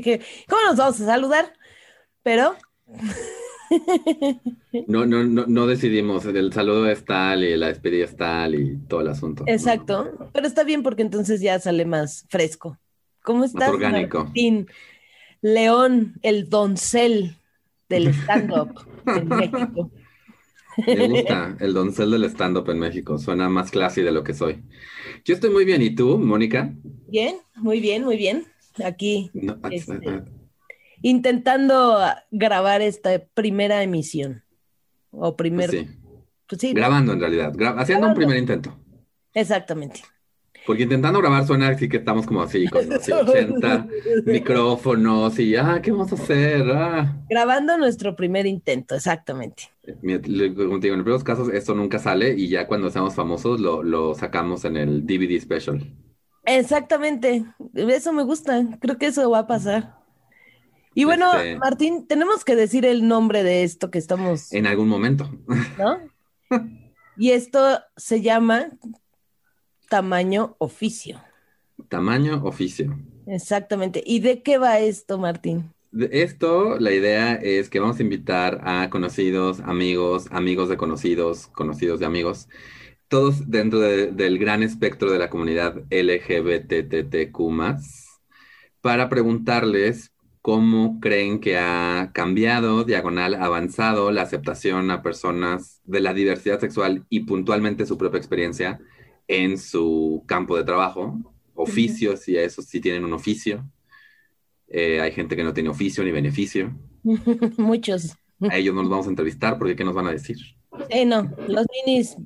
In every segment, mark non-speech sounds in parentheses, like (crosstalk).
dije, ¿cómo nos vamos a saludar? Pero (laughs) no, no, no, no decidimos, el saludo es tal y la despedida es tal y todo el asunto. Exacto, pero está bien porque entonces ya sale más fresco. ¿Cómo estás? Más orgánico. Martín? León, el doncel del (laughs) stand-up en México. Me gusta (laughs) el doncel del stand-up en México. Suena más classy de lo que soy. Yo estoy muy bien. ¿Y tú, Mónica? Bien, muy bien, muy bien. Aquí. Este, intentando grabar esta primera emisión. O primer. Pues sí. Pues Grabando en realidad. haciendo un primer intento. Exactamente. Porque intentando grabar suena así que estamos como así, con (laughs) 80 micrófonos y, ah, ¿qué vamos a hacer? Ah. Grabando nuestro primer intento, exactamente. Como te digo, en los casos esto nunca sale y ya cuando seamos famosos lo, lo sacamos en el DVD special. Exactamente, eso me gusta, creo que eso va a pasar. Y bueno, este Martín, tenemos que decir el nombre de esto que estamos... En algún momento. ¿No? Y esto se llama tamaño oficio. Tamaño oficio. Exactamente. ¿Y de qué va esto, Martín? De esto, la idea es que vamos a invitar a conocidos, amigos, amigos de conocidos, conocidos de amigos, todos dentro del gran espectro de la comunidad LGBTTQ, para preguntarles cómo creen que ha cambiado, diagonal, avanzado la aceptación a personas de la diversidad sexual y puntualmente su propia experiencia en su campo de trabajo, oficios, y a esos sí tienen un oficio. Eh, hay gente que no tiene oficio ni beneficio. (laughs) Muchos. A ellos no los vamos a entrevistar porque ¿qué nos van a decir? Eh, no, los ninis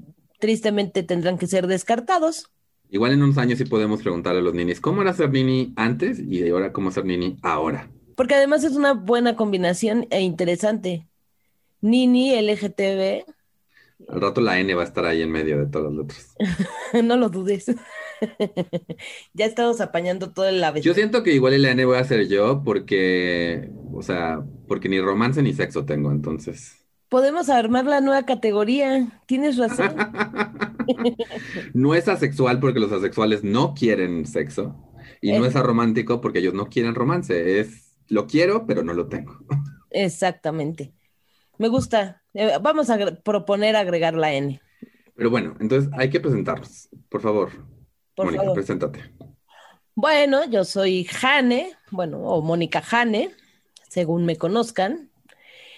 tristemente tendrán que ser descartados. Igual en unos años sí podemos preguntarle a los ninis cómo era ser nini antes y ahora cómo ser nini ahora. Porque además es una buena combinación e interesante. Nini, LGTB, al rato la N va a estar ahí en medio de todas las letras. no lo dudes. (laughs) ya estamos apañando todo el ave. Yo siento que igual la N voy a ser yo porque, o sea, porque ni romance ni sexo tengo, entonces. Podemos armar la nueva categoría. Tienes razón. (laughs) no es asexual porque los asexuales no quieren sexo. Y no es aromántico porque ellos no quieren romance. Es lo quiero, pero no lo tengo. Exactamente. Me gusta. Eh, vamos a proponer agregar la N. Pero bueno, entonces hay que presentarnos. Por favor. Mónica, preséntate. Bueno, yo soy Jane, bueno, o Mónica Jane, según me conozcan.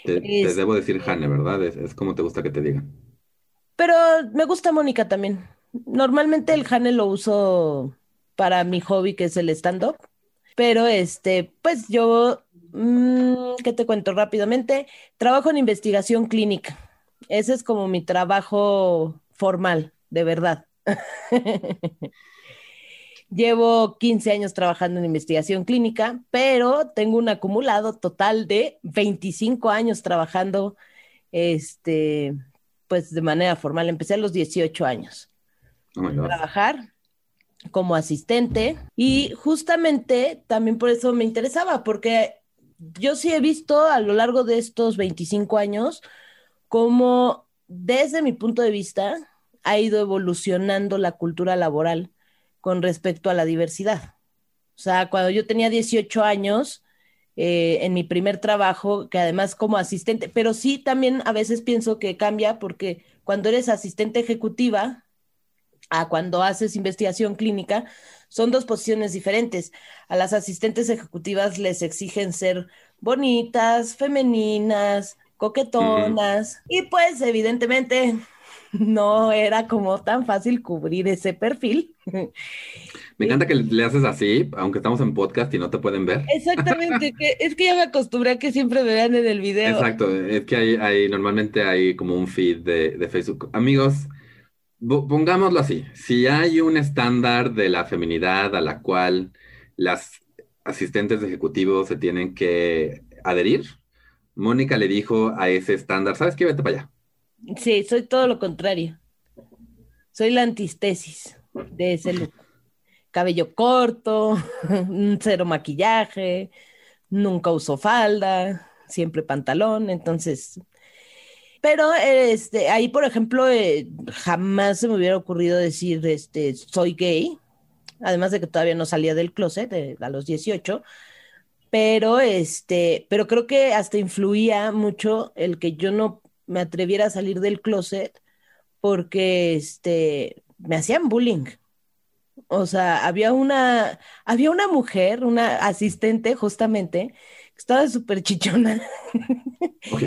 Te, debo decir Jane, ¿verdad? Es, como te gusta que te digan. Pero me gusta Mónica también. Normalmente el Jane lo uso para mi hobby, que es el stand-up. Pero este, pues yo Mm, ¿Qué te cuento rápidamente? Trabajo en investigación clínica. Ese es como mi trabajo formal, de verdad. (laughs) Llevo 15 años trabajando en investigación clínica, pero tengo un acumulado total de 25 años trabajando este, pues de manera formal. Empecé a los 18 años. Oh a trabajar como asistente y justamente también por eso me interesaba, porque yo sí he visto a lo largo de estos 25 años cómo desde mi punto de vista ha ido evolucionando la cultura laboral con respecto a la diversidad. O sea, cuando yo tenía 18 años, eh, en mi primer trabajo, que además como asistente, pero sí también a veces pienso que cambia porque cuando eres asistente ejecutiva a cuando haces investigación clínica, son dos posiciones diferentes. A las asistentes ejecutivas les exigen ser bonitas, femeninas, coquetonas, y pues evidentemente no era como tan fácil cubrir ese perfil. Me encanta que le haces así, aunque estamos en podcast y no te pueden ver. Exactamente, que, es que ya me acostumbré a que siempre me vean en el video. Exacto, es que hay, hay normalmente hay como un feed de, de Facebook. Amigos, pongámoslo así, si hay un estándar de la feminidad a la cual las asistentes ejecutivos se tienen que adherir, Mónica le dijo a ese estándar, ¿sabes qué? Vete para allá. Sí, soy todo lo contrario. Soy la antistesis de ese look. Cabello corto, (laughs) cero maquillaje, nunca uso falda, siempre pantalón, entonces pero este, ahí, por ejemplo, eh, jamás se me hubiera ocurrido decir, este, soy gay, además de que todavía no salía del closet a los 18, pero este, pero creo que hasta influía mucho el que yo no me atreviera a salir del closet porque este, me hacían bullying. O sea, había una, había una mujer, una asistente justamente, estaba súper chichona. (laughs) Ok.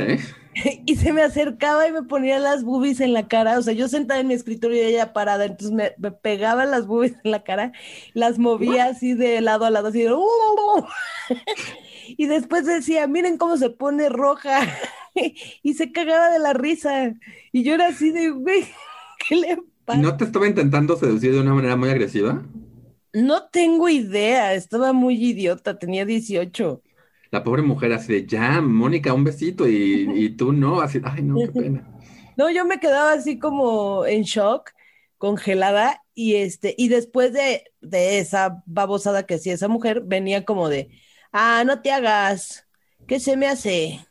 y se me acercaba y me ponía las boobies en la cara. O sea, yo sentada en mi escritorio y ella parada, entonces me, me pegaba las boobies en la cara, las movía así de lado a lado, así de... (laughs) y después decía, miren cómo se pone roja. (laughs) y se cagaba de la risa. Y yo era así de, güey, ¿qué le pasa? ¿No te estaba intentando seducir de una manera muy agresiva? No tengo idea, estaba muy idiota, tenía 18. La pobre mujer así de, ya, Mónica, un besito y, y tú no, así, ay, no, qué pena. (laughs) No, yo me quedaba así como en shock, congelada, y este, y después de, de esa babosada que hacía esa mujer, venía como de, ah, no te hagas, ¿qué se me hace?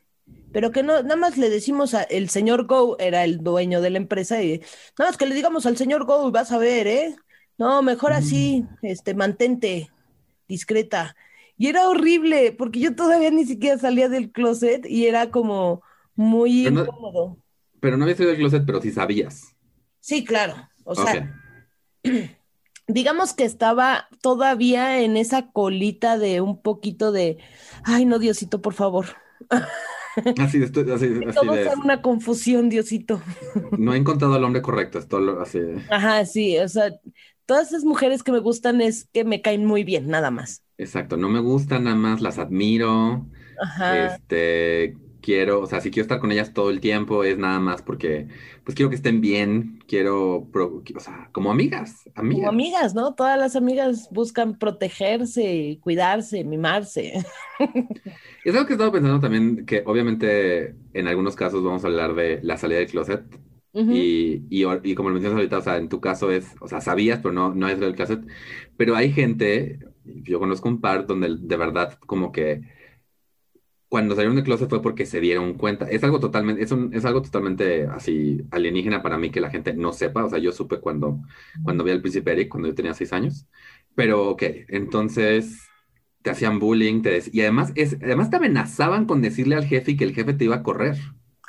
Pero que no, nada más le decimos a el señor Go, era el dueño de la empresa, y nada más que le digamos al señor Go, vas a ver, ¿eh? No, mejor así, este, mantente discreta. Y era horrible, porque yo todavía ni siquiera salía del closet y era como muy Pero no- incómodo. Pero no habías ido al closet, pero sí sabías. Sí, claro. O sea, (clears throat) digamos que estaba todavía en esa colita de un poquito de, ay, no, Diosito, por favor. (laughs) Así, de- así, así Todo de, fue una confusión, Diosito. no he encontrado al hombre correcto, esto así. Ajá, sí, o sea, todas esas mujeres que me gustan es que me caen muy bien, nada más. Exacto, no me gustan nada más, las admiro, Ajá, este, quiero, o sea, si quiero estar con ellas todo el tiempo es nada más porque, pues quiero que estén bien, quiero, pro- o sea, como amigas, como amigas. amigas, ¿no? Todas las amigas buscan protegerse, cuidarse, mimarse. Es algo que he estado pensando también, que obviamente en algunos casos vamos a hablar de la salida del closet Ujú. y, y, y como lo mencionas ahorita, o sea, en tu caso es, o sea, sabías, pero no, no es del closet, pero hay gente, yo conozco un par donde de verdad como que cuando salieron del closet fue porque se dieron cuenta. Es algo totalmente, es, un- es algo totalmente así alienígena para mí que la gente no sepa. O sea, yo supe cuando, cuando vi al príncipe Eric, cuando yo tenía seis años. Pero, ok, entonces te hacían bullying, te y además, es, además te amenazaban con decirle al jefe que el jefe te iba a correr.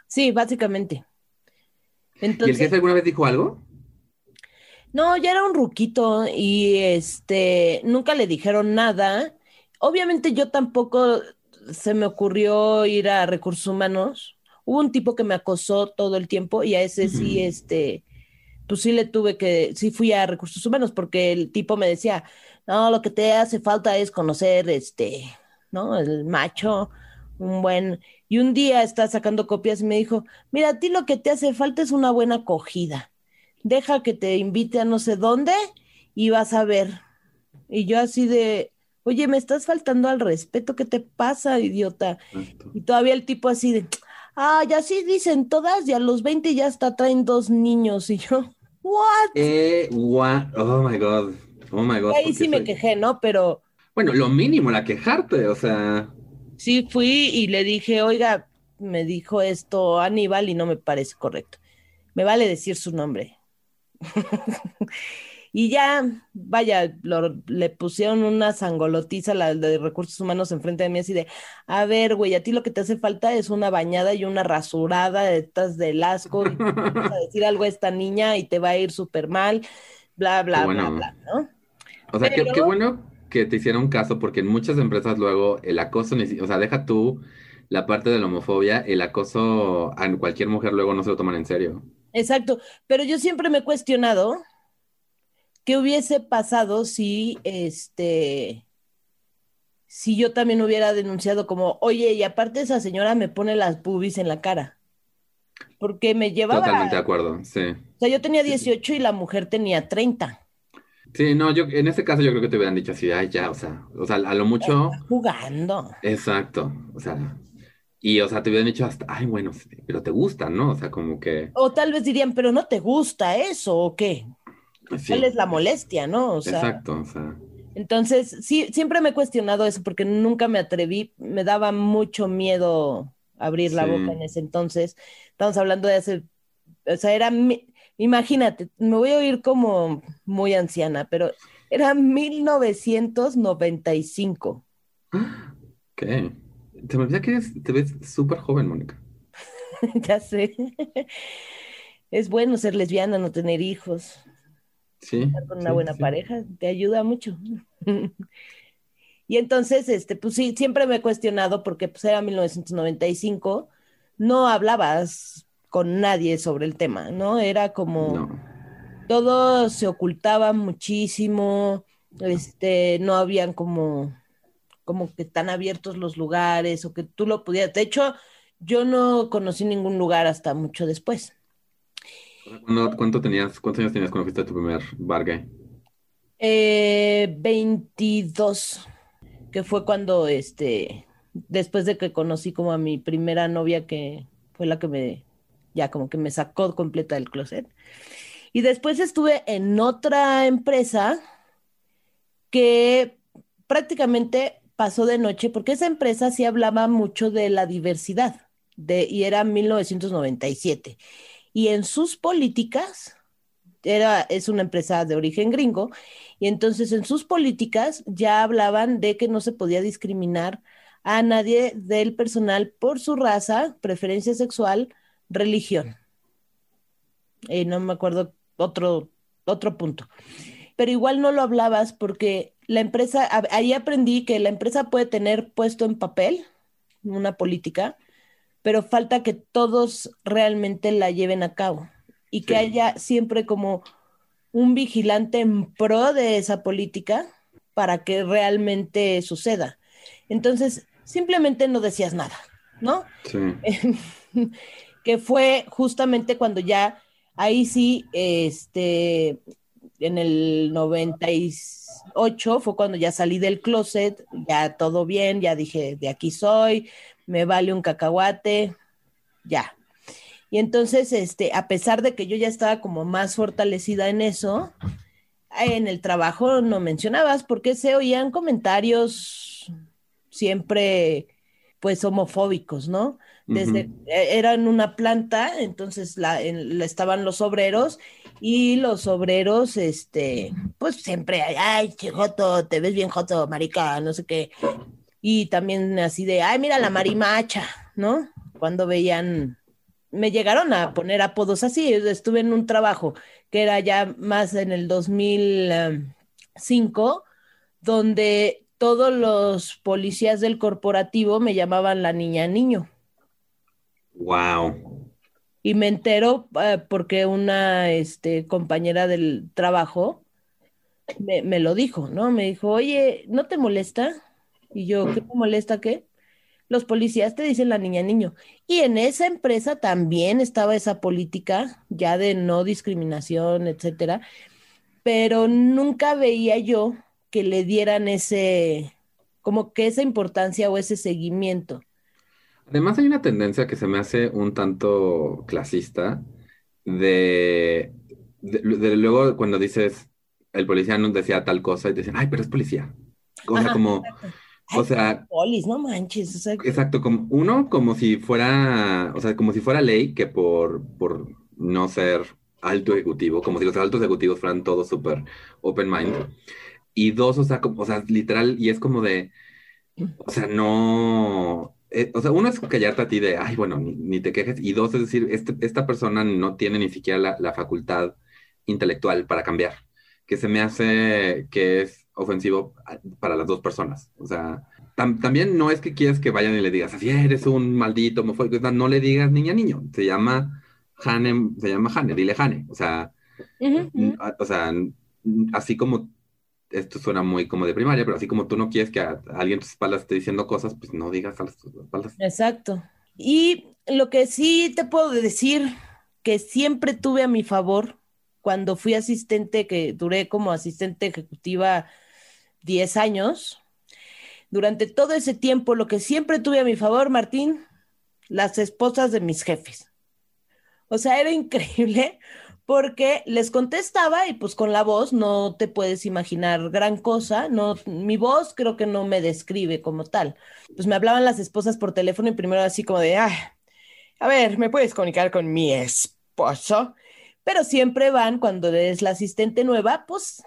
Sí, básicamente. ¿Y el jefe alguna vez dijo algo? no, ya era un ruquito y este, nunca le dijeron nada. Obviamente yo tampoco se me ocurrió ir a recursos humanos. Hubo un tipo que me acosó todo el tiempo y a ese sí, este, pues sí le tuve que, sí fui a recursos humanos porque el tipo me decía, no, lo que te hace falta es conocer, este, ¿no? El macho, un buen... Y un día estaba sacando copias y me dijo, mira, a ti lo que te hace falta es una buena acogida. Deja que te invite a no sé dónde y vas a ver. Y yo así de, oye, me estás faltando al respeto, ¿qué te pasa, idiota? Exacto. Y todavía el tipo así de, ah, ya sí dicen todas y a los 20 ya hasta traen dos niños. Y yo, ¿what? Eh, what? Oh my God. Oh my God. Ahí ¿por sí me quejé, ¿no? Pero Bueno, lo mínimo, la quejarte, o sea. Sí fui y le dije, oiga, me dijo esto Aníbal y no me parece correcto. Me vale decir su nombre. (laughs) Y ya, vaya, lo- le pusieron una sangolotiza la de recursos humanos enfrente de mí, así de, a ver, güey, a ti lo que te hace falta es una bañada y una rasurada de estas del asco, y vas a decir algo a esta niña y te va a ir súper mal, bla, bla, Qué bla, bueno. bla, ¿no? O sea, qué, Pero- qué bueno que te hicieron caso, porque en muchas empresas luego el acoso, o sea, deja tú la parte de la homofobia, el acoso a cualquier mujer luego no se lo toman en serio. Exacto, pero yo siempre me he cuestionado qué hubiese pasado si, este, si yo también hubiera denunciado como, oye, y aparte esa señora me pone las boobies en la cara, porque me llevaba, Totalmente de acuerdo, sí. o sea, yo tenía 18 y la mujer tenía 30, Sí, no, yo en este caso yo creo que te hubieran dicho así, ay, ya, o sea, o sea, a lo mucho, jugando. exacto, o sea, y o sea, te hubieran dicho hasta, ay, bueno, pero te gustan, ¿no? O sea, como que, O tal vez dirían, pero no te gusta eso, ¿o qué? pues sí, ¿Cuál es la molestia, no? O sea, exacto, o sea, entonces, sí, siempre me he cuestionado eso porque nunca me atreví, me daba mucho miedo abrir la boca en ese entonces. Estamos hablando de hace, o sea, era, mi- imagínate, me voy a oír como muy anciana, pero era 1995. ¿Qué? Te me olvida que te ves súper joven, Mónica. (laughs) ya sé. Es bueno ser lesbiana, no tener hijos. Sí. Estar con una buena sí. pareja te ayuda mucho. (laughs) y entonces, este, pues sí, siempre me he cuestionado porque pues era 1995, no hablabas con nadie sobre el tema, ¿no? Era como No. todo se ocultaba muchísimo, este, no habían como, como que tan abiertos los lugares o que tú lo pudieras. De hecho, yo no conocí ningún lugar hasta mucho después. ¿Cuándo- ¿Cuánto tenías, cuántos años tenías cuando fuiste a tu primer bar gay? Eh, 22, que fue cuando, este, después de que conocí como a mi primera novia, que fue la que me, ya como que me sacó completa del closet. Y después estuve en otra empresa que prácticamente pasó de noche, porque esa empresa sí hablaba mucho de la diversidad, de, y era 1997. Y en sus políticas, era, es una empresa de origen gringo, y entonces en sus políticas ya hablaban de que no se podía discriminar a nadie del personal por su raza, preferencia sexual, religión. Eh, no me acuerdo otro, otro punto. Pero igual no lo hablabas porque la empresa, ahí aprendí que la empresa puede tener puesto en papel una política, pero falta que todos realmente la lleven a cabo y que Sí. haya siempre como un vigilante en pro de esa política para que realmente suceda. Entonces, simplemente no decías nada, ¿no? Sí. (laughs) que fue justamente cuando ya, ahí sí, este, en el 98 fue cuando ya salí del closet, ya todo bien, ya dije, de aquí soy, me vale un cacahuate, ya. Y entonces, este, a pesar de que yo ya estaba como más fortalecida en eso, en el trabajo no mencionabas porque se oían comentarios siempre, pues, homofóbicos, ¿no? Desde, Ujú. eh, era en una planta, entonces la, en- estaban los obreros y los obreros, este, pues siempre, ay, che, joto, te ves bien joto, marica, no sé qué. Y también así de, ay, mira la marimacha, ¿no? Cuando veían, me llegaron a poner apodos así, estuve en un trabajo que era ya más en el 2005, donde todos los policías del corporativo me llamaban la niña niño. Wow. Y me entero eh, porque una este, compañera del trabajo me, lo dijo, ¿no? Me dijo, oye, ¿no te molesta? Y yo, ¿qué molesta qué? Los policías te dicen la niña niño. Y en esa empresa también estaba esa política ya de no discriminación, etcétera, pero nunca veía yo que le dieran ese, como que esa importancia o ese seguimiento. Además hay una tendencia que se me hace un tanto clasista de, de- de luego cuando dices el policía nos decía tal cosa y te dicen, ay, pero es policía. O sea, como, o sea, polis, no manches, o sea, exacto, como uno, como si fuera, o sea, como si fuera ley que por, por no ser alto ejecutivo, como si los altos ejecutivos fueran todos súper open mind. Y dos, o sea, como- o sea, literal, y es como de, o sea, no, eh, o sea, uno es callarte a ti de, ay, bueno, ni, ni te quejes, y dos, es decir, este- esta persona no tiene ni siquiera la, la facultad intelectual para cambiar, que se me hace que es ofensivo a- para las dos personas. O sea, tam- también no es que quieras que vayan y le digas, así eres un maldito homofóbico, o sea, no le digas niña niño, se llama Hane, se llama Hane, dile Hane, o sea, ujú. a- o sea, así como esto suena muy como de primaria, pero así como tú no quieres que a, a alguien a tus espaldas esté diciendo cosas, pues no digas a las tus espaldas. Exacto. Y lo que sí te puedo decir que siempre tuve a mi favor cuando fui asistente, que duré como asistente ejecutiva 10 años, durante todo ese tiempo, lo que siempre tuve a mi favor, Martín, las esposas de mis jefes. O sea, era increíble porque les contestaba y pues con la voz no te puedes imaginar gran cosa, no, mi voz creo que no me describe como tal. Pues me hablaban las esposas por teléfono y primero así como de, ah, a ver, ¿me puedes comunicar con mi esposo? Pero siempre van cuando eres la asistente nueva, pues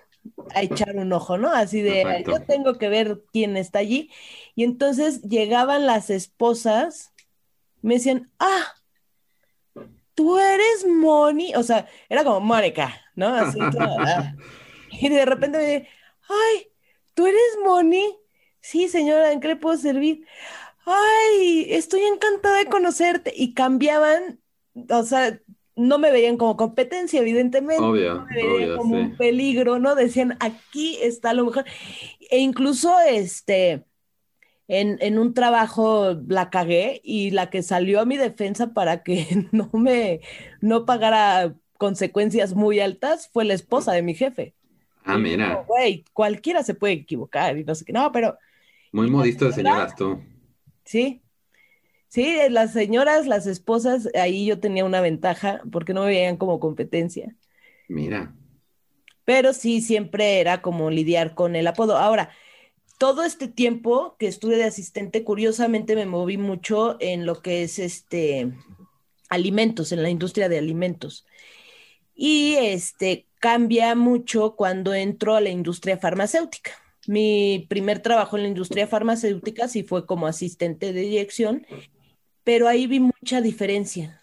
a echar un ojo, ¿no? Así de, yo tengo que ver quién está allí. Y entonces llegaban las esposas, me decían, ah, tú eres Moni, o sea, era como Mónica, ¿no? Así, ah. y de repente me dije, ay, tú eres Moni. Sí, señora, ¿en qué le puedo servir? Ay, estoy encantada de conocerte. Y cambiaban, o sea, no me veían como competencia, evidentemente. Obvio, me veían como un peligro, ¿no? Decían, aquí está lo mejor. E incluso, este, en, en, un trabajo la cagué y la que salió a mi defensa para que (laughs) no me, no pagara consecuencias muy altas fue la esposa de mi jefe. Ah, mira. Güey, cualquiera se puede equivocar y no sé qué. No, pero. Muy modisto de señoras tú. Sí. Sí, las señoras, las esposas, ahí yo tenía una ventaja porque no me veían como competencia. Mira. Pero sí, siempre era como lidiar con el apodo. Ahora, todo este tiempo que estuve de asistente, curiosamente me moví mucho en lo que es este alimentos, en la industria de alimentos. Y este cambia mucho cuando entro a la industria farmacéutica. Mi primer trabajo en la industria farmacéutica sí fue como asistente de dirección, pero ahí vi mucha diferencia.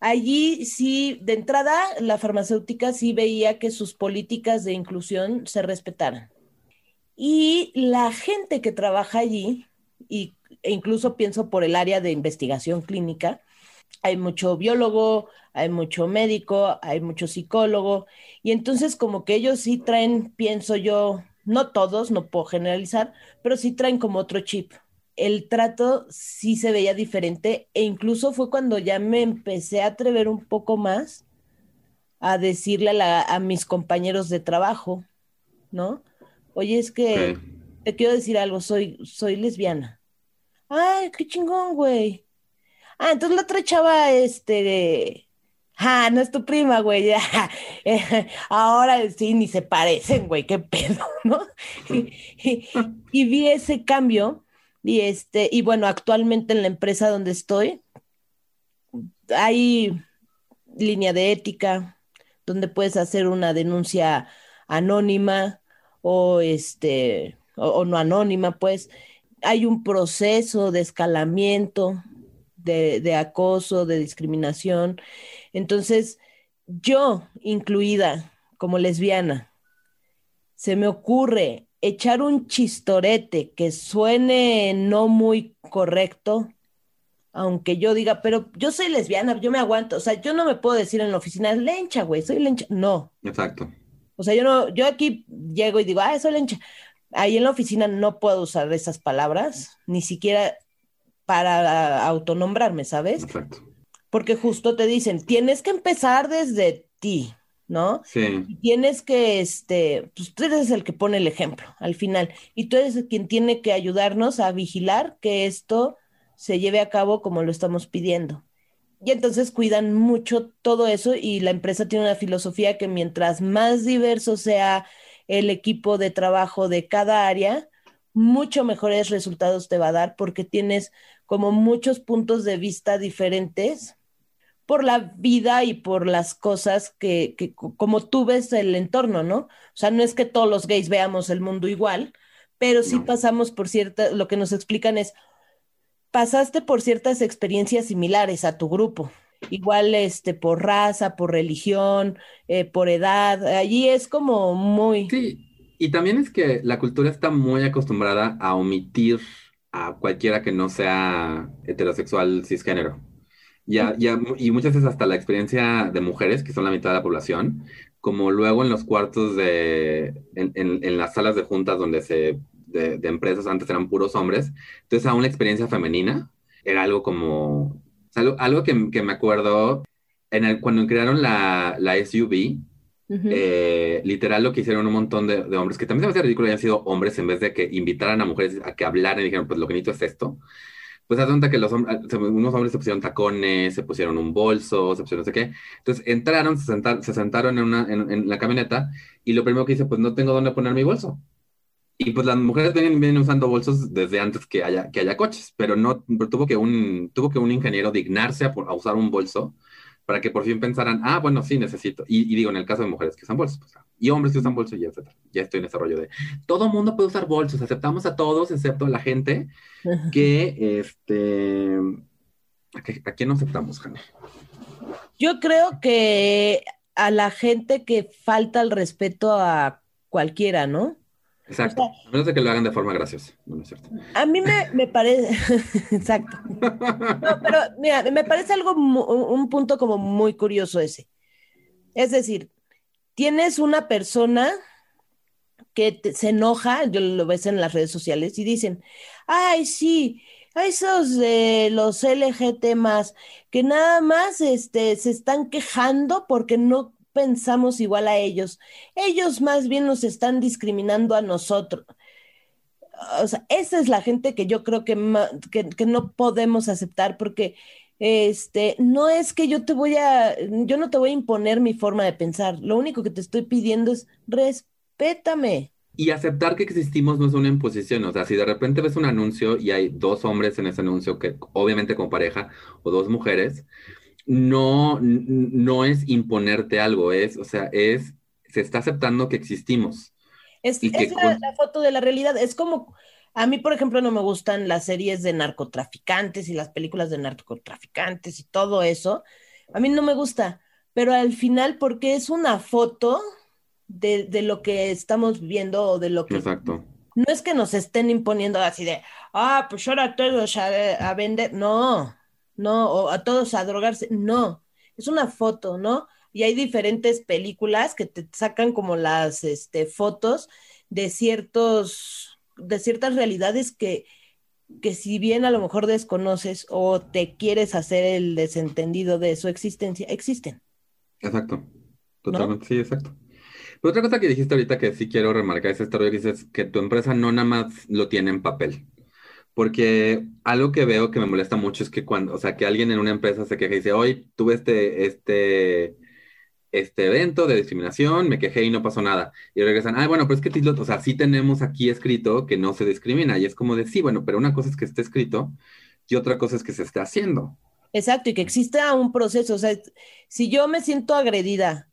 Allí sí, de entrada, la farmacéutica sí veía que sus políticas de inclusión se respetaran. Y la gente que trabaja allí, y, e incluso pienso por el área de investigación clínica, hay mucho biólogo, hay mucho médico, hay mucho psicólogo, y entonces como que ellos sí traen, pienso yo, no todos, no puedo generalizar, pero sí traen como otro chip. El trato sí se veía diferente e incluso fue cuando ya me empecé a atrever un poco más a decirle a, mis compañeros de trabajo, ¿no? Oye, es que te quiero decir algo, soy, soy lesbiana. Ay, qué chingón, güey. Ah, entonces la otra chava, este, ah, no es tu prima, güey. (laughs) Ahora sí, ni se parecen, güey, qué pedo, (laughs) ¿no? (laughs) Y, vi ese cambio y este, y bueno, actualmente en la empresa donde estoy, hay línea de ética donde puedes hacer una denuncia anónima o este, o no anónima, pues hay un proceso de escalamiento de, acoso, de discriminación. Entonces, yo, incluida como lesbiana, se me ocurre echar un chistorete que suene no muy correcto, aunque yo diga, pero yo soy lesbiana, yo me aguanto, o sea, yo no me puedo decir en la oficina, lencha, güey, soy lencha, no. Exacto. O sea, yo no, yo aquí llego y digo, ah, soy lencha. Ahí en la oficina no puedo usar esas palabras, ni siquiera para autonombrarme, ¿sabes? Exacto. Porque justo te dicen, tienes que empezar desde ti, ¿no? Sí. tienes que, este, pues tú eres el que pone el ejemplo al final y tú eres quien tiene que ayudarnos a vigilar que esto se lleve a cabo como lo estamos pidiendo. Y entonces cuidan mucho todo eso y la empresa tiene una filosofía que mientras más diverso sea el equipo de trabajo de cada área, mucho mejores resultados te va a dar porque tienes como muchos puntos de vista diferentes por la vida y por las cosas que, como tú ves el entorno, ¿no? O sea, no es que todos los gays veamos el mundo igual, pero sí pasamos por cierta, lo que nos explican es, pasaste por ciertas experiencias similares a tu grupo, igual este, por raza, por religión, eh, por edad, allí es como muy... Sí, y también es que la cultura está muy acostumbrada a omitir a cualquiera que no sea heterosexual cisgénero. Ya, ya, y muchas veces hasta la experiencia de mujeres, que son la mitad de la población, como luego en los cuartos de, en, en, las salas de juntas donde se, de, empresas antes eran puros hombres, entonces aún la experiencia femenina era algo como, algo, algo que, que, me acuerdo, en el, cuando crearon la, la SUV, eh, literal lo que hicieron un montón de, hombres, que también se me hace ridículo hayan sido hombres en vez de que invitaran a mujeres a que hablaran y dijeran, pues lo que necesito es esto. Pues cuenta que los unos hombres se pusieron tacones, se pusieron un bolso, se pusieron no sé qué. Entonces entraron, se, se sentaron en, una, en, la camioneta y lo primero que dice, pues no tengo dónde poner mi bolso. Y pues las mujeres vienen, vienen, usando bolsos desde antes que haya, que haya coches, pero no tuvo, que un, tuvo que un ingeniero dignarse a, a usar un bolso para que por fin pensaran, ah, bueno, sí, necesito. Y, digo, en el caso de mujeres que usan bolsos, pues, y hombres que usan bolsos, y etcétera. Ya estoy en ese rollo de, todo mundo puede usar bolsos, aceptamos a todos, excepto a la gente que, este, ¿a, quién no aceptamos, Jane? Yo creo que a la gente que falta el respeto a cualquiera, ¿no? Exacto. a menos de que lo hagan de forma graciosa. No, es cierto. A mí me, parece. (laughs) Exacto. No, pero mira, me parece algo, un punto como muy curioso ese. Es decir, tienes una persona que se enoja, yo lo ves en las redes sociales y dicen, ay, sí, esos de los LGT más, que nada más este, se están quejando porque no pensamos igual a ellos. Ellos más bien nos están discriminando a nosotros. O sea, esa es la gente que yo creo que, que, no podemos aceptar porque este, no es que yo te voy a, yo no te voy a imponer mi forma de pensar. Lo único que te estoy pidiendo es respétame. Y aceptar que existimos no es una imposición. O sea, si de repente ves un anuncio y hay dos hombres en ese anuncio, que obviamente con pareja, o dos mujeres, no, no es imponerte algo, es, o sea, es, se está aceptando que existimos. Es, la, foto de la realidad, es como, a mí, por ejemplo, no me gustan las series de narcotraficantes y las películas de narcotraficantes y todo eso, a mí no me gusta, pero al final, porque es una foto de, de lo que estamos viendo o de lo que... Exacto. No es que nos estén imponiendo así de, ah, pues ahora todos a, a vender, no, no, o a todos a drogarse, no, es una foto, ¿no? Y hay diferentes películas que te sacan como las este, fotos de ciertos, de ciertas realidades que, que si bien a lo mejor desconoces o te quieres hacer el desentendido de su existencia, existen. Exacto, totalmente, sí, exacto. Pero otra cosa que dijiste ahorita que sí quiero remarcar es esta que dices que tu empresa no nada más lo tiene en papel. Porque algo que veo que me molesta mucho es que cuando, o sea, que alguien en una empresa se queja y dice, hoy tuve este, este, este evento de discriminación, me quejé y no pasó nada. Y regresan, ah, bueno, pero es que, o sea, sí tenemos aquí escrito que no se discrimina. Y es como de, sí, bueno, pero una cosa es que esté escrito y otra cosa es que se esté haciendo. Exacto, y que exista un proceso. O sea, si yo me siento agredida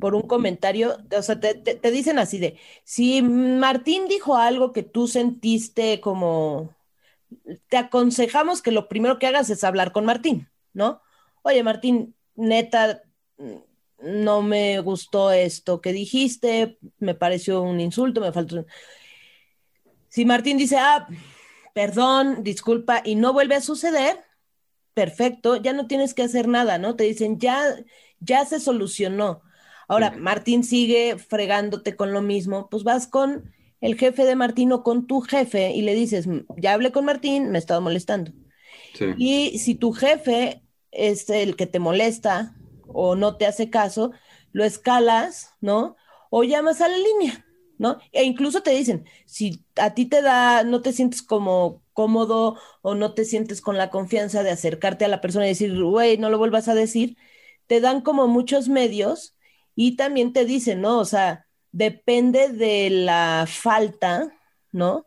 por un comentario, o sea, te, te dicen así de, si Martín dijo algo que tú sentiste como te aconsejamos que lo primero que hagas es hablar con Martín, ¿no? Oye, Martín, neta, no me gustó esto que dijiste, me pareció un insulto, me faltó... Si Martín dice, ah, perdón, disculpa, y no vuelve a suceder, perfecto, ya no tienes que hacer nada, ¿no? Te dicen, ya, ya se solucionó. Ahora, Martín sigue fregándote con lo mismo, pues vas con el jefe de Martín o con tu jefe y le dices, ya hablé con Martín, me he estado molestando. Y si tu jefe es el que te molesta o no te hace caso, lo escalas, ¿no? O llamas a la línea, ¿no? E incluso te dicen, si a ti te da, no te sientes como cómodo o no te sientes con la confianza de acercarte a la persona y decir, güey, no lo vuelvas a decir, te dan como muchos medios y también te dicen, ¿no? O sea, depende de la falta, ¿no?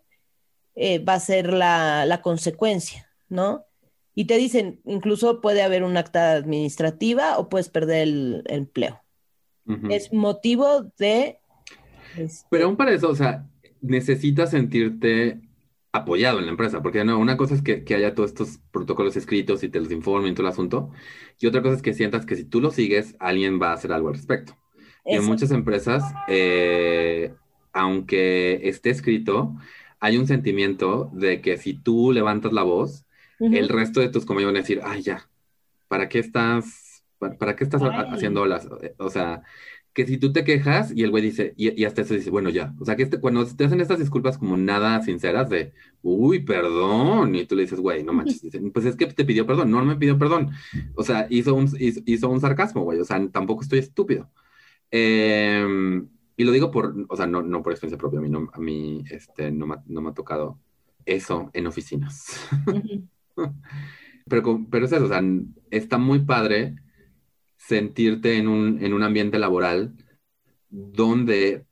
Eh, va a ser la, consecuencia, ¿no? Y te dicen, incluso puede haber un acta administrativa o puedes perder el, empleo. Es motivo de... Este Pero aún para eso, o sea, necesitas sentirte apoyado en la empresa, porque no, una cosa es que, que, haya todos estos protocolos escritos y te los informen todo el asunto, y otra cosa es que sientas que si tú lo sigues, alguien va a hacer algo al respecto. En muchas empresas, eh, aunque esté escrito, hay un sentimiento de que si tú levantas la voz, el resto de tus compañeros van a decir, ay, ya, ¿para qué estás, para, qué estás haciendo las, o sea, que si tú te quejas y el güey dice, y, hasta eso dice, bueno, ya, o sea, que este, cuando te hacen estas disculpas como nada sinceras de, uy, perdón, y tú le dices, güey, no manches, pues es que te pidió perdón, no, me pidió perdón, o sea, hizo un, hizo un sarcasmo, güey, o sea, tampoco estoy estúpido. Em, y lo digo por, o sea, no, no por experiencia propia, a mí, no, a mí este, no, me, no me ha tocado eso en oficinas. (laughs) pero, pero es eso, o sea, está muy padre sentirte en un, en un ambiente laboral donde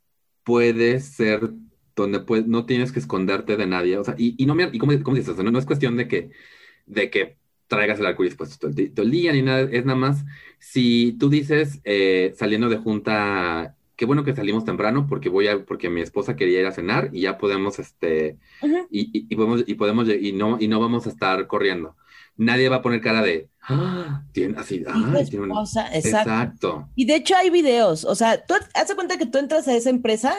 puedes ser, donde puedes, no tienes que esconderte de nadie, o sea, y, y no me, y como, como dices, no, no, es cuestión de que, de que traigas el arcoíris pues todo, el día ni nada, es nada más si tú dices eh, saliendo de junta, qué bueno que salimos temprano porque voy a, porque mi esposa quería ir a cenar y ya podemos, este, y, podemos, y podemos, y no, y no vamos a estar corriendo. Nadie va a poner cara de, ah, tiene así, ah, tiene exacto. exacto. Y de hecho hay videos, o sea, tú hace cuenta que tú entras a esa empresa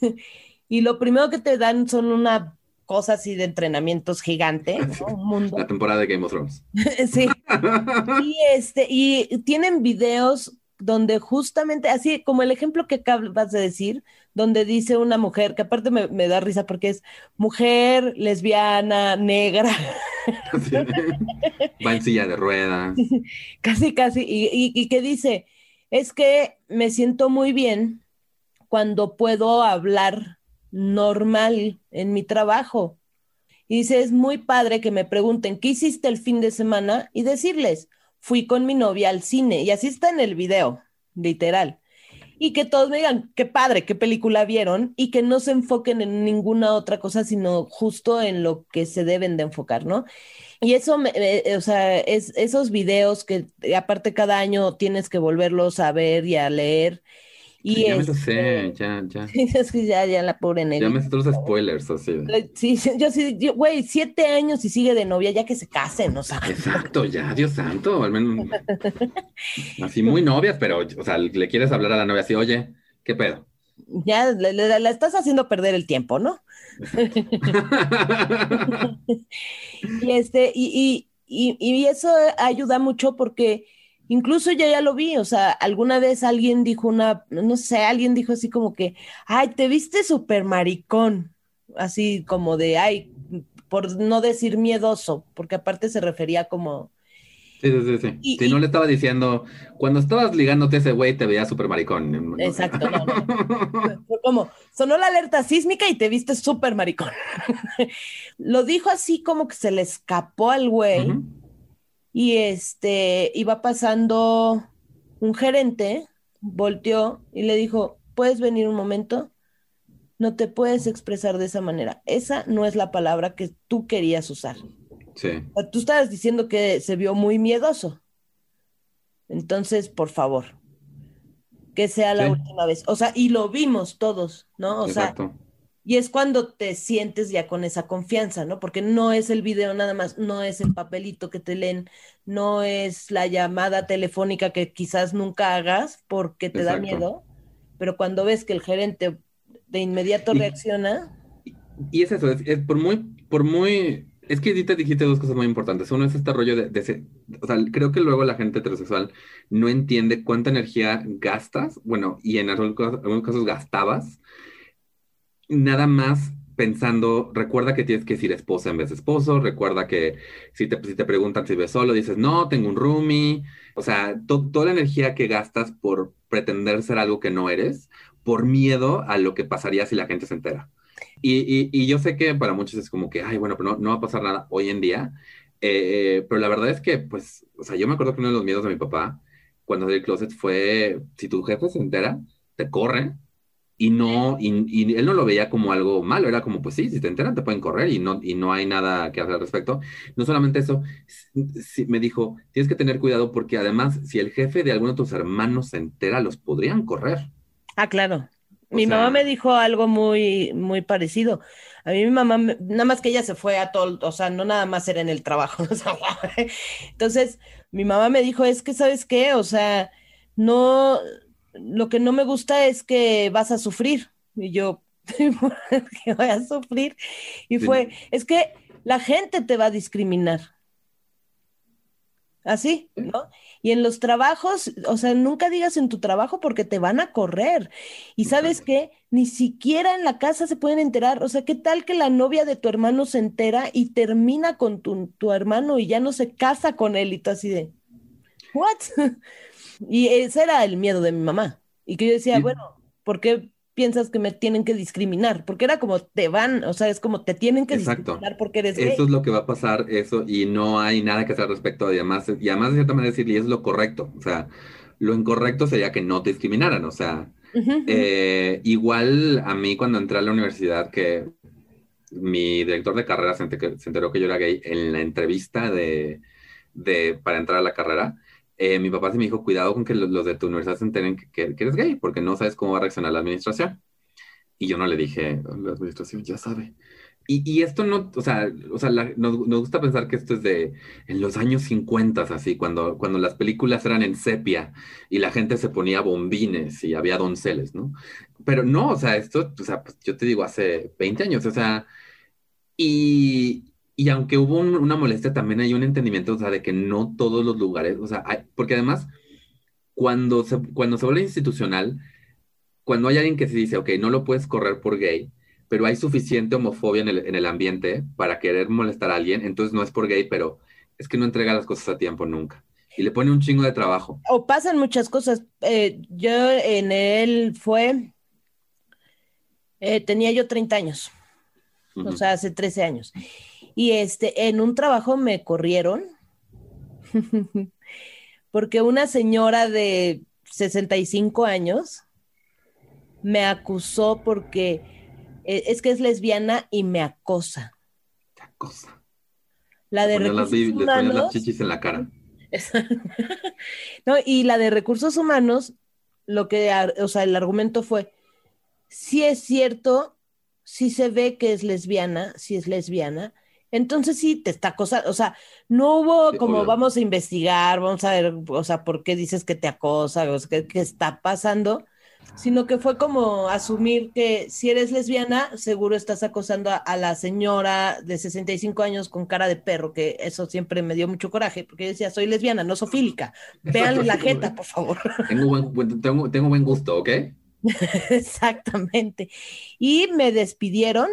(laughs) y lo primero que te dan son una cosa así de entrenamientos gigante, (laughs) Un mundo. La temporada de Game of Thrones. (laughs) sí. y, este, y tienen videos donde justamente, así como el ejemplo que acabas de decir, donde dice una mujer, que aparte me, da risa porque es mujer, lesbiana, negra. (laughs) Va en silla de ruedas. Casi, casi, y, y que dice, es que me siento muy bien cuando puedo hablar normal en mi trabajo. Y dice, es muy padre que me pregunten, ¿qué hiciste el fin de semana? Y decirles, fui con mi novia al cine. Y así está en el video, literal. Y que todos me digan, qué padre, qué película vieron, y que no se enfoquen en ninguna otra cosa, sino justo en lo que se deben de enfocar, ¿no? Y eso, o sea, es, esos videos que aparte cada año tienes que volverlos a ver y a leer, y ya me lo sé, este, ya, ya. (laughs) es que ya, ya la pobre nena. Ya me sé los spoilers, así. Sí, yo sí, güey, siete años y sigue de novia, ya que se casen, o sea. Exacto, ya, Dios santo, al menos. (laughs) así muy novias, pero, o sea, le quieres hablar a la novia así, oye, ¿qué pedo? Ya la estás haciendo perder el tiempo, ¿no? (laughs) y este, y, y, y eso ayuda mucho porque Incluso yo ya lo vi, o sea, alguna vez alguien dijo una, no sé, alguien dijo así como que, ay, te viste súper maricón, así como de, ay, por no decir miedoso, porque aparte se refería como... Sí, sí, sí. si no le estaba diciendo, cuando estabas ligándote ese güey te veía súper maricón. Exacto, no, (laughs) Fue como, sonó la alerta sísmica y te viste súper maricón. (laughs) lo dijo así como que se le escapó al güey y este iba pasando un gerente, volteó y le dijo, ¿puedes venir un momento? No te puedes expresar de esa manera. Esa no es la palabra que tú querías usar. Sí. tú estabas diciendo que se vio muy miedoso. Entonces, por favor, que sea la última vez. O sea, y lo vimos todos, ¿no? O Exacto. sea, y es cuando te sientes ya con esa confianza, ¿no? Porque no es el video nada más, no es el papelito que te leen, no es la llamada telefónica que quizás nunca hagas porque te da miedo, pero cuando ves que el gerente de inmediato reacciona. Y es eso, es, por muy, por muy, es que ahorita dijiste dos cosas muy importantes. Uno es este rollo de, de o sea, creo que luego la gente heterosexual no entiende cuánta energía gastas, bueno, y en algunos casos gastabas nada más pensando, recuerda que tienes que decir esposa en vez de esposo, recuerda que si te, si te preguntan si ves solo, dices, no, tengo un roomie, o sea, toda la energía que gastas por pretender ser algo que no eres, por miedo a lo que pasaría si la gente se entera. Y, y, yo sé que para muchos es como que, ay, bueno, pero no, no va a pasar nada hoy en día, eh, pero la verdad es que, pues, o sea, yo me acuerdo que uno de los miedos de mi papá cuando salió el closet fue, si tu jefe se entera, te corre y no, y, él no lo veía como algo malo, era como, pues sí, si te enteran te pueden correr y no, y no hay nada que hacer al respecto. No solamente eso, me dijo, tienes que tener cuidado porque además, si el jefe de alguno de tus hermanos se entera, los podrían correr. Ah, claro. mi mamá me dijo algo muy, muy parecido. A mí mi mamá, nada más que ella se fue a todo, o sea, no nada más era en el trabajo. (laughs) (laughs) Entonces, mi mamá me dijo, es que, ¿sabes qué? O sea, no, lo que no me gusta es que vas a sufrir. Y yo, (laughs) que voy a sufrir. Y fue, es que la gente te va a discriminar. Así, ¿no? Y en los trabajos, o sea, nunca digas en tu trabajo porque te van a correr. Y sabes qué, ni siquiera en la casa se pueden enterar. O sea, ¿qué tal que la novia de tu hermano se entera y termina con tu, tu hermano y ya no se casa con él y tú así de, ¿what? (laughs) Y ese era el miedo de mi mamá. Y que yo decía, bueno, ¿por qué piensas que me tienen que discriminar? Porque era como te van, o sea, es como te tienen que discriminar porque eres gay. Eso es lo que va a pasar, eso, y no hay nada que hacer al respecto. Y además, y además de cierta manera decir, y es lo correcto. O sea, lo incorrecto sería que no te discriminaran. O sea, eh, igual a mí cuando entré a la universidad, que mi director de carrera se enteró que yo era gay en la entrevista de de, para entrar a la carrera, eh, mi papá se me dijo, cuidado con que los, de tu universidad se enteren que, eres gay, porque no sabes cómo va a reaccionar la administración. Y yo no le dije, la administración ya sabe. Y, esto no, o sea, o sea nos, gusta pensar que esto es de en los años 50, así, cuando, cuando las películas eran en sepia y la gente se ponía bombines y había donceles, ¿no? Pero no, o sea, esto, o sea, pues yo te digo, hace 20 años, o sea, y, y aunque hubo una molestia, también hay un entendimiento, o sea, de que no todos los lugares, o sea, porque además, cuando se, cuando se vuelve institucional, cuando hay alguien que se dice, ok, no lo puedes correr por gay, pero hay suficiente homofobia en el, ambiente para querer molestar a alguien, entonces no es por gay, pero es que no entrega las cosas a tiempo nunca. Y le pone un chingo de trabajo. O pasan muchas cosas. Eh, yo en él fue, eh, tenía yo 30 años, o sea, hace 13 años. Y este, en un trabajo me corrieron (laughs) porque una señora de 65 años me acusó porque eh, es que es lesbiana y me acosa. Te acosa. La de recursos humanos. las chichis en la cara. (laughs) no, y la de recursos humanos, lo que, o sea, el argumento fue, si es cierto, si se ve que es lesbiana, si es lesbiana, entonces sí te está acosando, o sea, no hubo como vamos a investigar, vamos a ver, o sea, por qué dices que te acosa, o sea, qué está pasando, sino que fue como asumir que si eres lesbiana, seguro estás acosando a, la señora de 65 años con cara de perro, que eso siempre me dio mucho coraje, porque yo decía, soy lesbiana, no sofílica. Véanle la jeta, por favor. Tengo buen, tengo, tengo buen gusto, ¿ok? (laughs) Exactamente. Y me despidieron.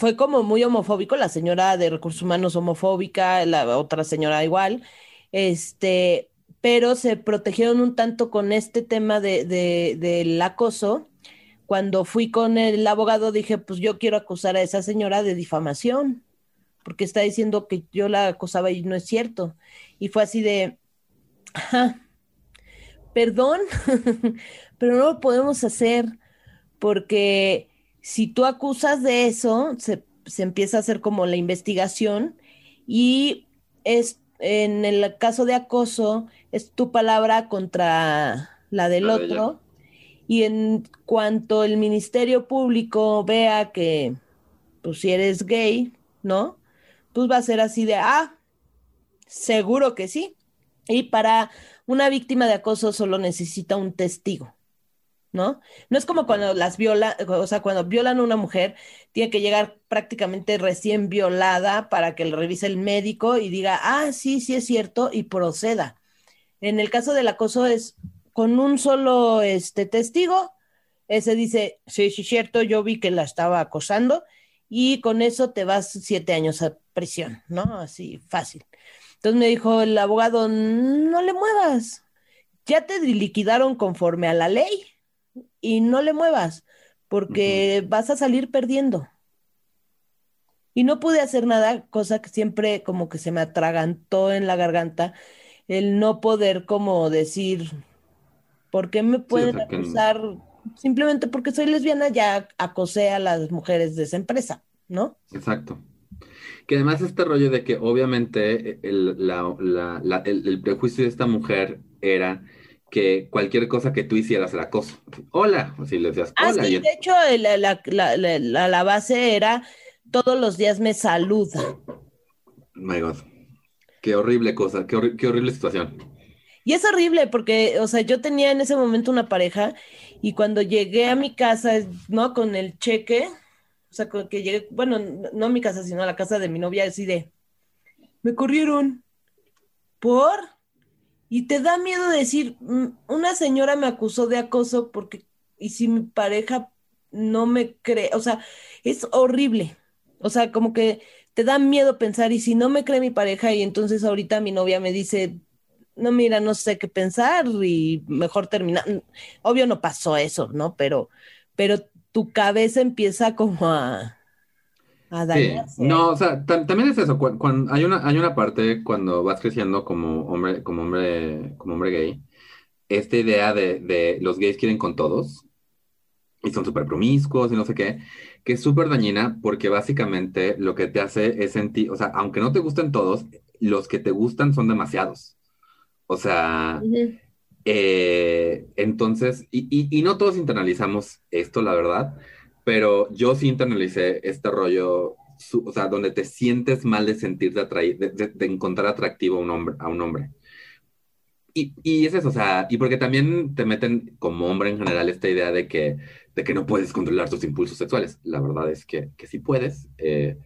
Fue como muy homofóbico, la señora de recursos humanos homofóbica, la otra señora igual. Este, pero se protegieron un tanto con este tema de, del acoso. Cuando fui con el abogado dije, pues yo quiero acusar a esa señora de difamación, porque está diciendo que yo la acosaba y no es cierto. Y fue así de, perdón, (laughs) pero no lo podemos hacer porque si tú acusas de eso, se, se empieza a hacer como la investigación y es en el caso de acoso, es tu palabra contra la del otro. y en cuanto el Ministerio Público vea que, pues si eres gay, ¿no? Pues va a ser así de, ah, seguro que sí. Y para una víctima de acoso solo necesita un testigo. ¿No? No es como cuando las violan, o sea, cuando violan a una mujer, tiene que llegar prácticamente recién violada para que le revise el médico y diga, ah, sí, sí es cierto, y proceda. En el caso del acoso es con un solo este, testigo, ese dice, sí, sí es cierto, yo vi que la estaba acosando, y con eso te vas siete años a prisión, ¿no? Así fácil. Entonces me dijo el abogado, no le muevas, ya te liquidaron conforme a la ley y no le muevas, porque vas a salir perdiendo. Y no pude hacer nada, cosa que siempre como que se me atragantó en la garganta, el no poder como decir, ¿por qué me pueden acusar? Simplemente porque soy lesbiana ya acosé a las mujeres de esa empresa, ¿no? Exacto. Que además este rollo de que obviamente el, el prejuicio de esta mujer era que cualquier cosa que tú hicieras era acoso. Hola, así le decías, ah, hola. Sí, de hecho, la, base era todos los días me saluda. My God. Qué horrible cosa, qué, horrible situación. Y es horrible porque, o sea, yo tenía en ese momento una pareja y cuando llegué a mi casa, ¿no? Con el cheque, o sea, que llegué, bueno, no a mi casa, sino a la casa de mi novia, así de, me corrieron. ¿Por? Y te da miedo decir, mm, una señora me acusó de acoso porque, y si mi pareja no me cree, o sea, es horrible. O sea, como que te da miedo pensar, y si no me cree mi pareja, y entonces ahorita mi novia me dice, no, mira, no sé qué pensar, y mejor terminar. Obvio no pasó eso, ¿no? Pero, pero tu cabeza empieza como a, no, o sea, también es eso. Cuando, hay, una, hay una parte cuando vas creciendo como hombre, como hombre, como hombre gay, esta idea de, los gays quieren con todos y son súper promiscuos y no sé qué, que es súper dañina porque básicamente lo que te hace es sentir, o sea, aunque no te gusten todos, los que te gustan son demasiados. O sea, eh, entonces, y, no todos internalizamos esto, la verdad, pero yo sí internalicé este rollo, o sea, donde te sientes mal de sentirte atraído, de, encontrar atractivo a un hombre. A un hombre. Y, y, es eso, o sea, y porque también te meten como hombre en general esta idea de que, de que no puedes controlar tus impulsos sexuales. La verdad es que, que sí puedes, eh,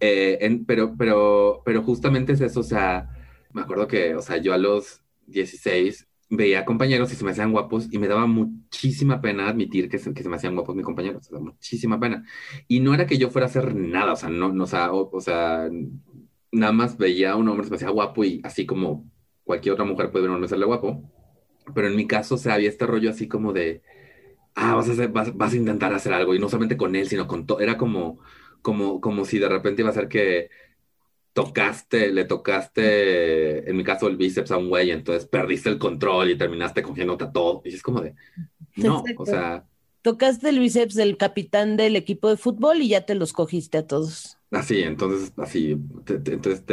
eh, pero, pero, pero justamente es eso, o sea, me acuerdo que, o sea, yo a los 16 veía compañeros y se me hacían guapos y me daba muchísima pena admitir que se, que se me hacían guapos mis compañeros, o sea, muchísima pena. Y no era que yo fuera a hacer nada, o sea, no, no o, sea, o, sea, nada más veía a un hombre, se me hacía guapo y así como cualquier otra mujer puede ver a un hombre serle guapo, pero en mi caso, o sea, había este rollo así como de, ah, vas a, hacer, vas, vas a intentar hacer algo y no solamente con él, sino con todo, era como, como, como si de repente iba a ser que tocaste, le tocaste, en mi caso, el bíceps a un güey, entonces perdiste el control y terminaste cogiéndote a todo. Y es como de, no, o sea. Tocaste el bíceps del capitán del equipo de fútbol y ya te los cogiste a todos. Así, entonces, así, entonces,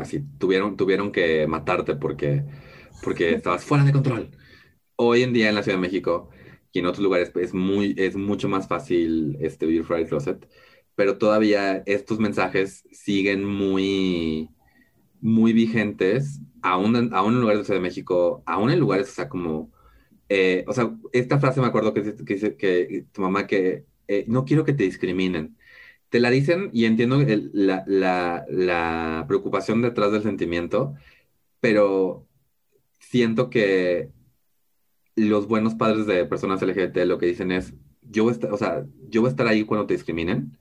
así, tuvieron, tuvieron que matarte porque, porque estabas fuera de control. Hoy en día en la Ciudad de México y en otros lugares es, muy, es mucho más fácil este, vivir fuera del closet pero todavía estos mensajes siguen muy, muy vigentes, aún en, aún en lugares de Ciudad de México, aún en lugares, o sea, como, eh, o sea, esta frase me acuerdo que tu mamá que eh, no quiero que te discriminen. Te la dicen y entiendo la, la, la preocupación detrás del sentimiento, pero siento que los buenos padres de personas LGBT lo que dicen es, yo o sea, yo voy a estar ahí cuando te discriminen,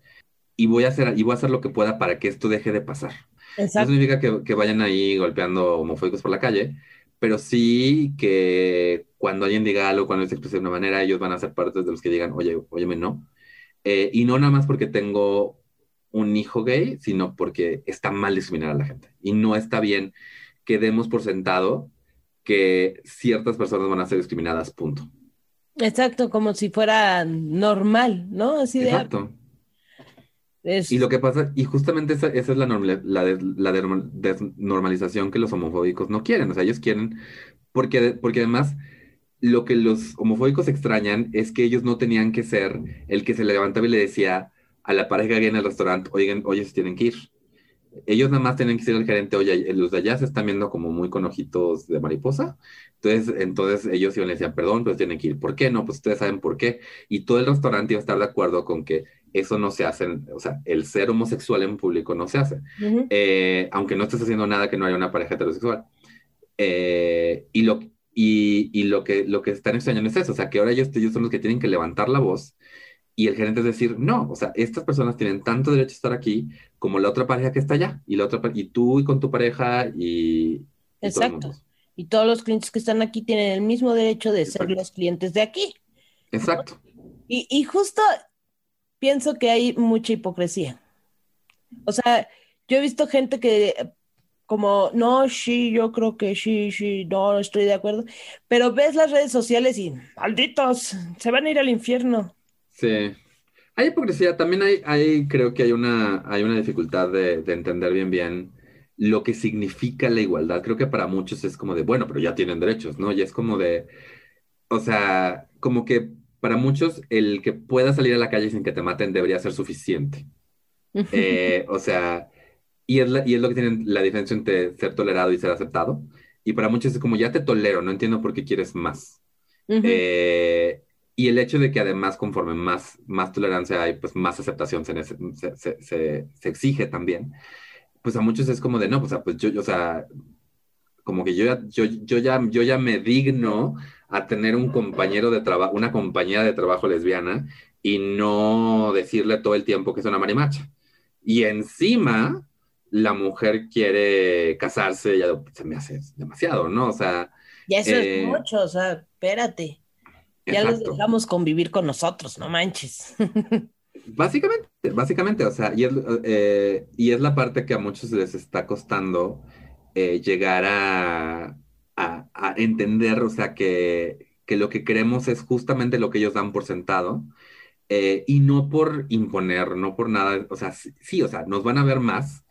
y voy a hacer, y voy a hacer lo que pueda para que esto deje de pasar. Exacto. No significa que, que, vayan ahí golpeando homofóbicos por la calle, pero sí que cuando alguien diga algo, cuando se exprese de una manera, ellos van a ser parte de los que digan, oye, óyeme, no. Eh, y no nada más porque tengo un hijo gay, sino porque está mal discriminar a la gente. Y no está bien que demos por sentado que ciertas personas van a ser discriminadas, punto. Exacto, como si fuera normal, ¿no? Así de... Exacto. Y lo que pasa, y justamente esa, es la, la, la desnormalización que los homofóbicos no quieren. O sea, ellos quieren, porque, porque además lo que los homofóbicos extrañan es que ellos no tenían que ser el que se levantaba y le decía a la pareja gay en el restaurante, oigan, oye, se tienen que ir. Ellos nada más tienen que ser el gerente, oye, los de allá se están viendo como muy con ojitos de mariposa. Entonces, entonces ellos iban y decían, perdón, pues tienen que ir. ¿Por qué? No, pues ustedes saben por qué. Y todo el restaurante iba a estar de acuerdo con que eso no se hace, o sea, el ser homosexual en público no se hace, eh, aunque no estés haciendo nada que no haya una pareja heterosexual. Eh, y lo, y, y, lo, que, lo que están extrañando es eso, o sea, que ahora ellos, ellos son los que tienen que levantar la voz y el gerente es decir, no, o sea, estas personas tienen tanto derecho a estar aquí como la otra pareja que está allá, y, la otra, y tú y con tu pareja y... Exacto. y todos los clientes que están aquí tienen el mismo derecho de ser los clientes de aquí. Exacto. Y, y justo pienso que hay mucha hipocresía. O sea, yo he visto gente que como, no, sí, yo creo que sí, sí, no, estoy de acuerdo, pero ves las redes sociales y, malditos, se van a ir al infierno. Sí, hay hipocresía, también hay, hay creo que hay una, hay una dificultad de, de entender bien, bien lo que significa la igualdad. Creo que para muchos es como de, bueno, pero ya tienen derechos, ¿no? Y es como de, o sea, como que para muchos el que pueda salir a la calle sin que te maten debería ser suficiente. (laughs) Eh, o sea, y es, y es lo que tienen la diferencia entre ser tolerado y ser aceptado. Y para muchos es como, ya te tolero, no entiendo por qué quieres más. Eh, y el hecho de que además conforme más, más tolerancia hay, pues más aceptación se, se, se, exige también. Pues a muchos es como de, no, pues, pues yo, o sea, como que yo ya, yo, yo, ya, yo ya me digno a tener un compañero de trabajo, una compañera de trabajo lesbiana y no decirle todo el tiempo que es una marimacha. Y encima, la mujer quiere casarse, ya se me hace demasiado, ¿no? O sea... Ya eso es eh, mucho, o sea, espérate. Ya los dejamos convivir con nosotros, no manches. (laughs) Básicamente, básicamente, o sea, y es, eh, y es la parte que a muchos les está costando eh, llegar a, a, entender, o sea, que, que, lo que queremos es justamente lo que ellos dan por sentado eh, y no por imponer, no por nada, o sea, sí, o sea, nos van a ver más,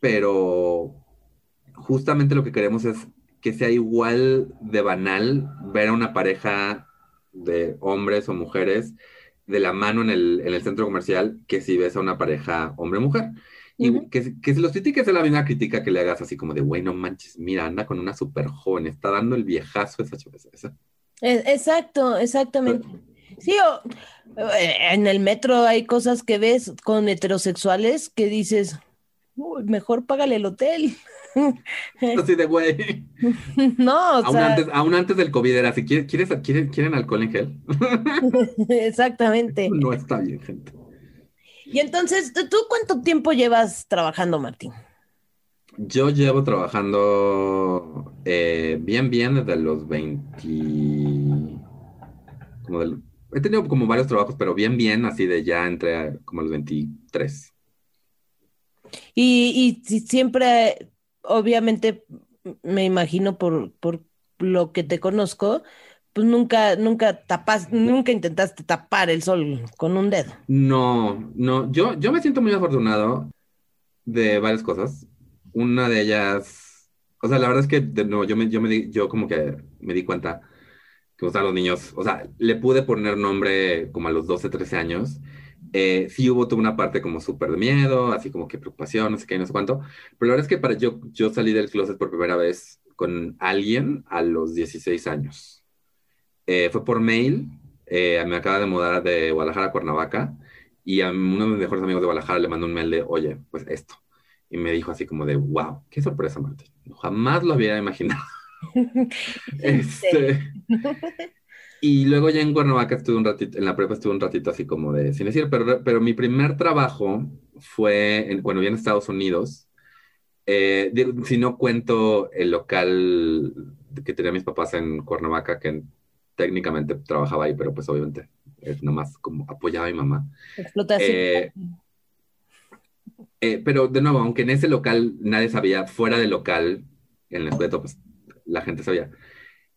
pero, justamente lo que queremos es que sea igual de banal ver a una pareja de hombres o mujeres de la mano en el, en el centro comercial que si ves a una pareja hombre-mujer. Y que, que si los critiques es la misma crítica que le hagas así como de, bueno, manches, mira, anda con una super joven, está dando el viejazo esa, esa. Exacto, exactamente. Sí, o, eh, en el metro hay cosas que ves con heterosexuales que dices, mejor págale el hotel. (laughs) Así de güey. (laughs) No, o aún, sea... antes, aún antes del COVID era así, ¿quieres, quieren, quieren alcohol en gel? (laughs) Exactamente. No está bien, gente. Y entonces, ¿tú cuánto tiempo llevas trabajando, Martín? Yo llevo trabajando eh, bien, bien desde los 20... Como del, he tenido como varios trabajos, pero bien, bien, así de ya entre como los 23. Y, y siempre, obviamente, me imagino por, por lo que te conozco, pues nunca, nunca tapas, nunca intentaste tapar el sol con un dedo. No, no, yo, yo me siento muy afortunado de varias cosas. Una de ellas, o sea, la verdad es que de yo me, yo me di, yo como que me di cuenta que me los niños, o sea, le pude poner nombre como a los 12, 13 años. Eh, sí hubo toda una parte como súper de miedo, así como que preocupación, no sé qué, no sé cuánto. Pero la verdad es que para yo, yo salí del closet por primera vez con alguien a los 16 años. Eh, fue por mail. Eh, me acaba de mudar de Guadalajara a Cuernavaca y a uno de mis mejores amigos de Guadalajara le mandó un mail de, oye, pues esto. Y me dijo así como de, wow, qué sorpresa, Martín. Jamás lo había imaginado. (laughs) este, y luego ya en Cuernavaca estuve un ratito, en la prepa estuve un ratito así como de, sin decir, pero, pero mi primer trabajo fue, en, bueno, ya en Estados Unidos. Eh, si no cuento el local que tenía mis papás en Cuernavaca, que técnicamente trabajaba ahí, pero pues obviamente es nomás como apoyaba a mi mamá. Explotación. Eh, eh, pero de nuevo, aunque en ese local nadie sabía, fuera del local, en el escueto, pues la gente sabía.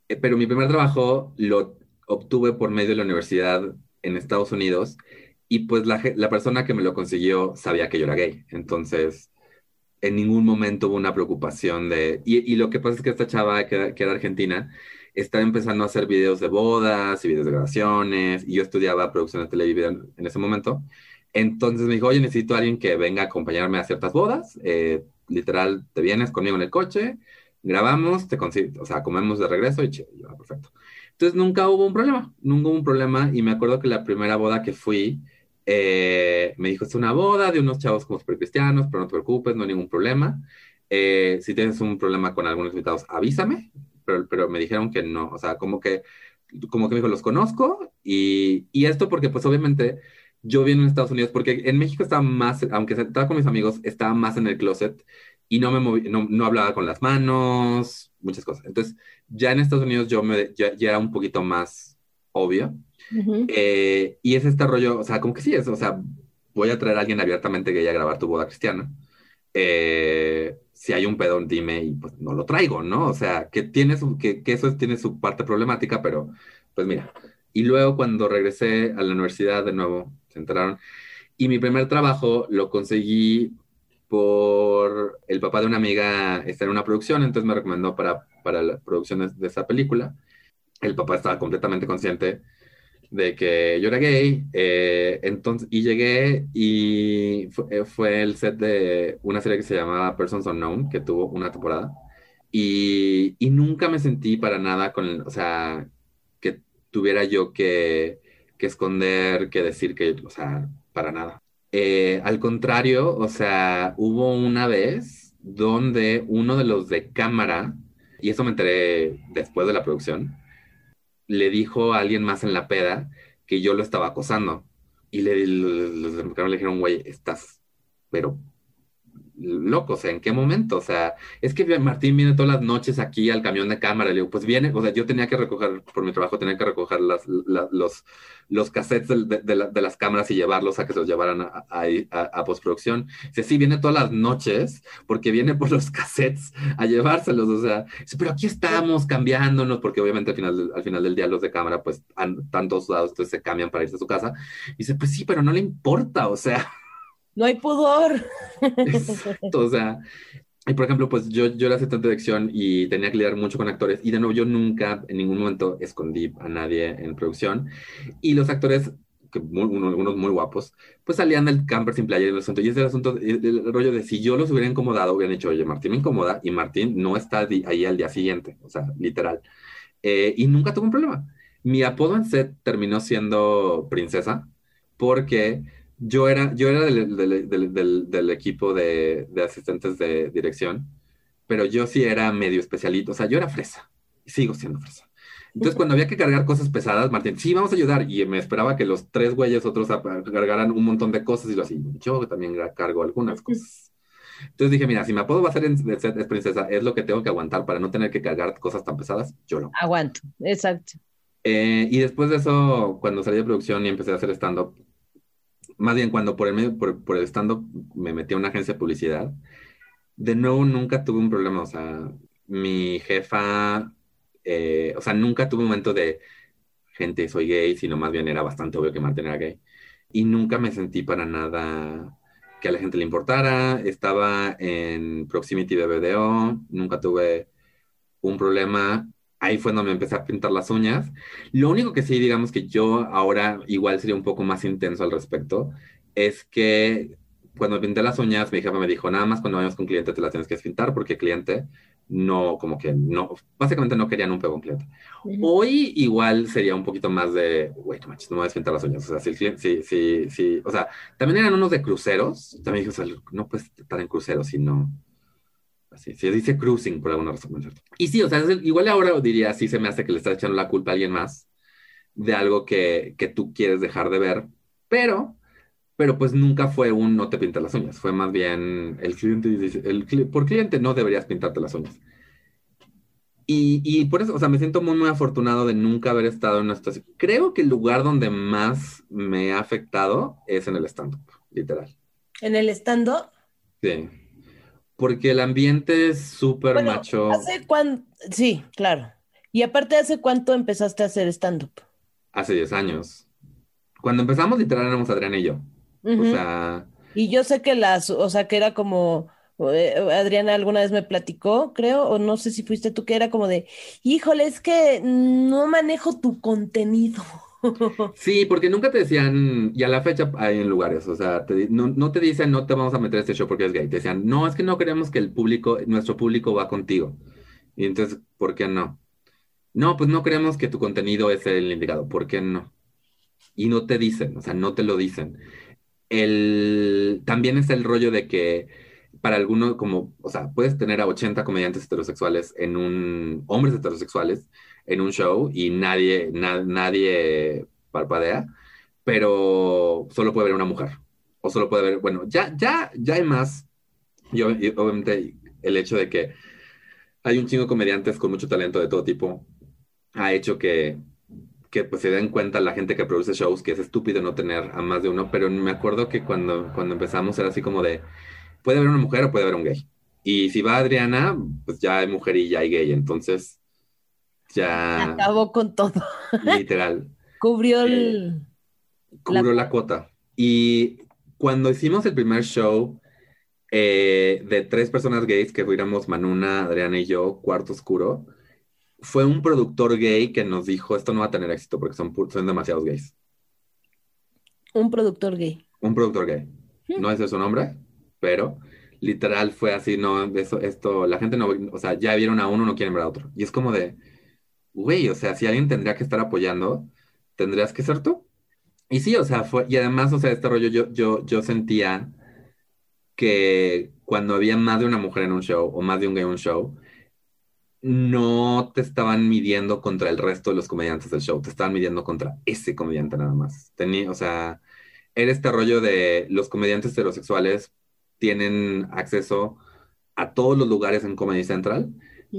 Eh, pero mi primer trabajo lo obtuve por medio de la universidad en Estados Unidos y pues la, la persona que me lo consiguió sabía que yo era gay. Entonces, en ningún momento hubo una preocupación de... Y, y lo que pasa es que esta chava que, que era argentina, estaba empezando a hacer videos de bodas y videos de grabaciones, y yo estudiaba producción de televisión en ese momento. Entonces me dijo, oye, necesito a alguien que venga a acompañarme a ciertas bodas. Eh, literal, te vienes conmigo en el coche, grabamos, te o sea, comemos de regreso y yo, ah, perfecto. Entonces nunca hubo un problema, nunca hubo un problema. Y me acuerdo que la primera boda que fui, eh, me dijo, es una boda de unos chavos como super cristianos, pero no te preocupes, no hay ningún problema. Eh, si tienes un problema con algunos invitados, avísame pero, me dijeron que no, o sea, como que, como que me dijo, los conozco y, y esto porque pues obviamente yo vine en Estados Unidos porque en México estaba más, aunque estaba con mis amigos, estaba más en el closet y no me moví, no, no, hablaba con las manos, muchas cosas. Entonces, ya en Estados Unidos yo me, ya, era un poquito más obvio. Eh, y es este rollo, o sea, como que sí es, o sea, voy a traer a alguien abiertamente que a grabar tu boda cristiana. Eh, si hay un pedón, dime y pues no lo traigo, ¿no? O sea, que, tiene que, que eso tiene su parte problemática, pero pues mira. Y luego cuando regresé a la universidad de nuevo, se enteraron. Y mi primer trabajo lo conseguí por el papá de una amiga, está en una producción, entonces me recomendó para, para la producción de, de esa película. El papá estaba completamente consciente de que yo era gay, eh, entonces, y llegué y eh, fue, el set de una serie que se llamaba Persons Unknown, que tuvo una temporada, y, y nunca me sentí para nada con, o sea, que tuviera yo que, que esconder, que decir que, o sea, para nada. Eh, al contrario, o sea, hubo una vez donde uno de los de cámara, y eso me enteré después de la producción, le dijo a alguien más en la peda que yo lo estaba acosando. Y le, los le dijeron, güey, estás, pero loco, o sea, ¿en qué momento? O sea, es que Martín viene todas las noches aquí al camión de cámara, le digo, pues viene, o sea, yo tenía que recoger, por mi trabajo, tenía que recoger las, los, los cassettes de, las cámaras y llevarlos a que se los llevaran a, a, postproducción. Dice, sí, viene todas las noches, porque viene por los (laughs) cassettes a llevárselos, o sea, dice, pero aquí estamos cambiando,nos porque obviamente al final, al final del día los de cámara, pues, están todos lados, entonces se cambian para irse a su casa. dice, pues sí, pero no le importa, o sea... No hay pudor. Exacto, (laughs) o sea, y por ejemplo, pues yo, yo era asistente de dirección y tenía que lidiar mucho con actores. Y de nuevo, yo nunca en ningún momento escondí a nadie en producción. Y los actores, que algunos muy guapos, pues salían del camper sin playa y el asunto. Y ese asunto, el, rollo de si yo los hubiera incomodado, hubieran dicho, oye, Martín me incomoda y Martín no está ahí al día siguiente. O sea, literal. Eh, y nunca tuvo un problema. Mi apodo en set terminó siendo princesa porque yo era, yo era del, del, del, equipo de, de, asistentes de dirección, pero yo sí era medio especialito, o sea, yo era fresa, y sigo siendo fresa. Entonces, cuando había que cargar cosas pesadas, Martín, sí, vamos a ayudar, y me esperaba que los tres güeyes otros cargaran un montón de cosas, y lo así, yo también cargo algunas cosas. Entonces dije, mira, si me apodo va a ser en, es princesa, es lo que tengo que aguantar para no tener que cargar cosas tan pesadas, yo lo aguanto. Exacto. Eh, y después de eso, cuando salí de producción y empecé a hacer stand-up, más bien cuando por el medio, por, por el stand me metí a una agencia de publicidad, de nuevo nunca tuve un problema, o sea, mi jefa, eh, o sea, nunca tuve un momento de gente, soy gay, sino más bien era bastante obvio que Martín era gay. Y nunca me sentí para nada que a la gente le importara. Estaba en Proximity BBDO, nunca tuve un problema ahí fue donde me empecé a pintar las uñas. Lo único que sí, digamos que yo ahora igual sería un poco más intenso al respecto, es que cuando me pinté las uñas, mi jefa me dijo, nada más cuando vayamos con cliente te las tienes que pintar porque cliente no, como que no, básicamente no querían un pego en cliente. Hoy igual sería un poquito más de, wait, manches, no me voy a pintar las uñas. O sea, sí, sí, sí, sí, o sea, también eran unos de cruceros, también dije, o sea, no puedes estar en cruceros si no, Así, se dice cruising por alguna razón, cierto? Y sí, o sea, igual ahora diría, sí se me hace que le estás echando la culpa a alguien más de algo que, que tú quieres dejar de ver, pero, pero pues nunca fue un no te pintas las uñas, fue más bien el cliente dice, el, por cliente no deberías pintarte las uñas. Y, y, por eso, o sea, me siento muy, muy afortunado de nunca haber estado en una situación. Creo que el lugar donde más me ha afectado es en el stand-up, literal. ¿En el stand-up? Sí. Porque el ambiente es súper macho. ¿Hace cuánto? Sí, claro. Y aparte, ¿hace cuánto empezaste a hacer stand-up? Hace 10 años. Cuando empezamos, literal, éramos Adriana y yo. O sea. Y yo sé que las, o sea, que era como. Eh, Adriana alguna vez me platicó, creo, o no sé si fuiste tú, que era como de, híjole, es que no manejo tu contenido. (laughs) Sí, porque nunca te decían, y a la fecha hay en lugares, o sea, no, te dicen no te vamos a meter este show porque es gay, te decían, no, es que no queremos que el público, nuestro público va contigo. Y entonces, ¿por qué no? No, pues no creemos que tu contenido es el indicado, ¿por qué no? Y no te dicen, o sea, no te lo dicen. El, también es el rollo de que para algunos, como, o sea, puedes tener a 80 comediantes heterosexuales en un, hombres heterosexuales, en un show y nadie, nadie parpadea, pero solo puede ver una mujer. O solo puede ver, bueno, ya, ya, ya hay más. Y, obviamente el hecho de que hay un chingo de comediantes con mucho talento de todo tipo ha hecho que, que pues se den cuenta la gente que produce shows que es estúpido no tener a más de uno, pero me acuerdo que cuando, cuando empezamos era así como de, puede haber una mujer o puede haber un gay. Y si va Adriana, pues ya hay mujer y ya hay gay. Entonces, ya. Acabó con todo. Literal. (laughs) Cubrió el. Eh, cubrió la... cuota. Y cuando hicimos el primer show eh, de tres personas gays, que fuéramos Manuna, Adriana y yo, Cuarto Oscuro, fue un productor gay que nos dijo: Esto no va a tener éxito porque son, son demasiados gays. Un productor gay. Un productor gay. Hmm. No es su nombre, pero literal fue así, no, eso, esto, la gente no, o sea, ya vieron a uno, no quieren ver a otro. Y es como de, güey, o sea, si alguien tendría que estar apoyando, tendrías que ser tú. Y sí, o sea, fue, y además, o sea, este rollo, yo, yo, yo sentía que cuando había más de una mujer en un show o más de un gay en un show, no te estaban midiendo contra el resto de los comediantes del show, te estaban midiendo contra ese comediante nada más. Tenía, o sea, era este rollo de los comediantes heterosexuales tienen acceso a todos los lugares en Comedy Central,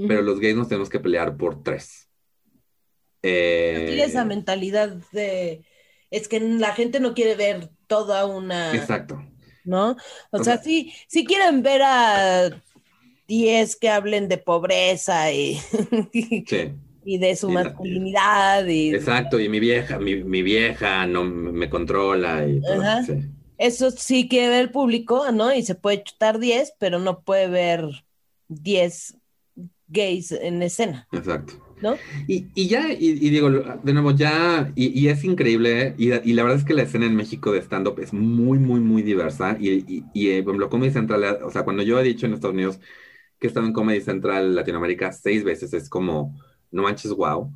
pero los gays nos tenemos que pelear por tres. Eh, esa mentalidad de es que la gente no quiere ver toda una. Exacto. ¿No? O, sea, sí, sí quieren ver a 10 que hablen de pobreza y, (laughs) y de su masculinidad. Y... Exacto, y mi vieja, mi, vieja no me controla y Eso sí quiere ver el público, ¿no? Y se puede chutar 10, pero no puede ver 10 gays en escena. Exacto. Y, ya, y, digo, de nuevo, ya, y, es increíble, y, y, la verdad es que la escena en México de stand-up es muy, muy, muy diversa, y, y, eh, por ejemplo, Comedy Central, o sea, cuando yo he dicho en Estados Unidos que he estado en Comedy Central Latinoamérica seis veces, es como, no manches, wow,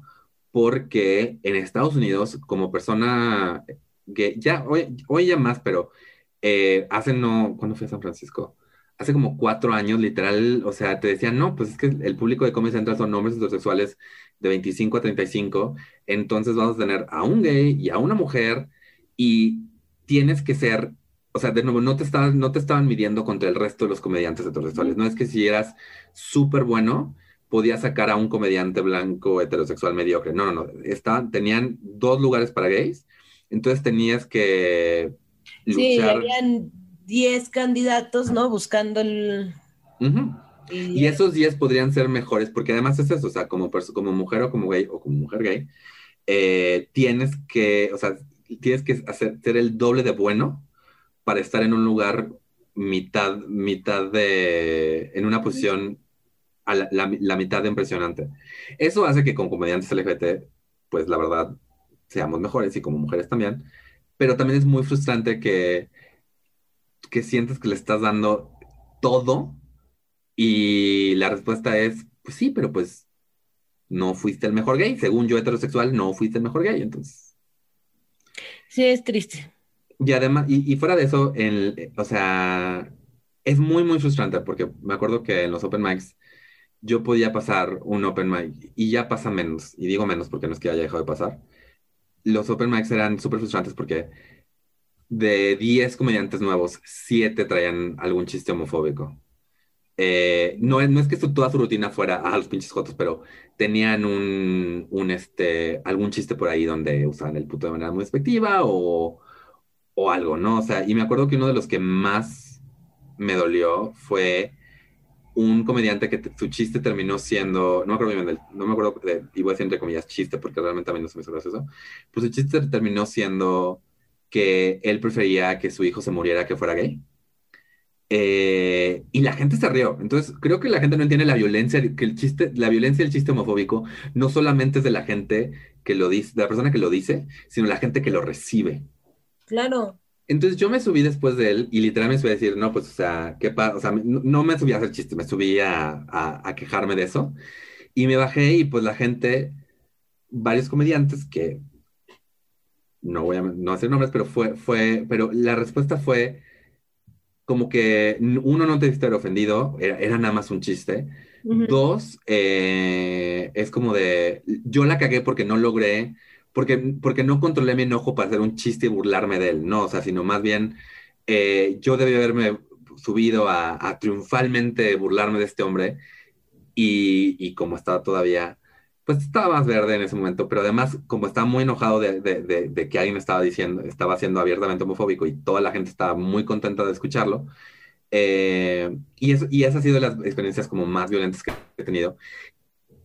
porque en Estados Unidos, como persona gay, ya, hoy, hoy ya más, pero eh, hace no, ¿cuándo fui a San Francisco? Hace como cuatro años, literal, o sea, te decían, no, pues es que el público de Comedy Central son hombres heterosexuales de 25 a 35, entonces vamos a tener a un gay y a una mujer y tienes que ser, o sea, de nuevo, no te estaban, no te estaban midiendo contra el resto de los comediantes heterosexuales, no es que si eras súper bueno, podías sacar a un comediante blanco heterosexual mediocre, no, no, no, estaban, tenían dos lugares para gays, entonces tenías que luchar. Sí, 10 candidatos, ¿no? Buscando el... y, esos 10 podrían ser mejores, porque además es eso, o sea, como, como mujer o como gay o como mujer gay, eh, tienes que, o sea, tienes que hacer, ser el doble de bueno para estar en un lugar mitad, mitad de, en una posición a la, la, mitad de impresionante. Eso hace que con comediantes LGBT, pues la verdad, seamos mejores y como mujeres también, pero también es muy frustrante que que sientes que le estás dando todo y la respuesta es, pues sí, pero pues no fuiste el mejor gay. Según yo heterosexual, no fuiste el mejor gay, entonces. Sí, es triste. Y además, y, fuera de eso, el, o sea, es muy, muy frustrante porque me acuerdo que en los open mics yo podía pasar un open mic y ya pasa menos, y digo menos porque no es que haya dejado de pasar. Los open mics eran súper frustrantes porque de 10 comediantes nuevos, 7 traían algún chiste homofóbico. Eh, no, no, es que toda su rutina fuera a los pinches jotos, pero tenían un, un, este, algún chiste por ahí donde usaban el puto de manera muy despectiva o, o algo, ¿no? O sea, y me acuerdo que uno de los que más me dolió fue un comediante que su chiste terminó siendo, no me acuerdo bien, no me acuerdo, de, y voy a decir entre comillas chiste porque realmente a mí no se me hizo gracioso, pues su chiste terminó siendo que él prefería que su hijo se muriera que fuera gay. Eh, y la gente se rió. Entonces, creo que la gente no entiende la violencia, que el chiste, la violencia del chiste homofóbico no solamente es de la gente que lo dice, de la persona que lo dice, sino la gente que lo recibe. Claro. Entonces yo me subí después de él y literalmente me subí a decir, no, pues, o sea, ¿qué pasa? O sea, no, me subí a hacer chiste, me subí a, a, quejarme de eso. Y me bajé y pues la gente, varios comediantes que no voy a no hacer nombres, pero fue, fue, pero la respuesta fue como que uno no te estar ofendido, era, nada más un chiste. Dos, eh, es como de, yo la cagué porque no logré, porque, porque no controlé mi enojo para hacer un chiste y burlarme de él, no, o sea, sino más bien eh, yo debí haberme subido a, triunfalmente burlarme de este hombre y, y como estaba todavía pues estaba más verde en ese momento, pero además, como estaba muy enojado de, de, que alguien estaba diciendo, estaba siendo abiertamente homofóbico y toda la gente estaba muy contenta de escucharlo, eh, y, eso, y esas ha sido las experiencias como más violentas que he tenido.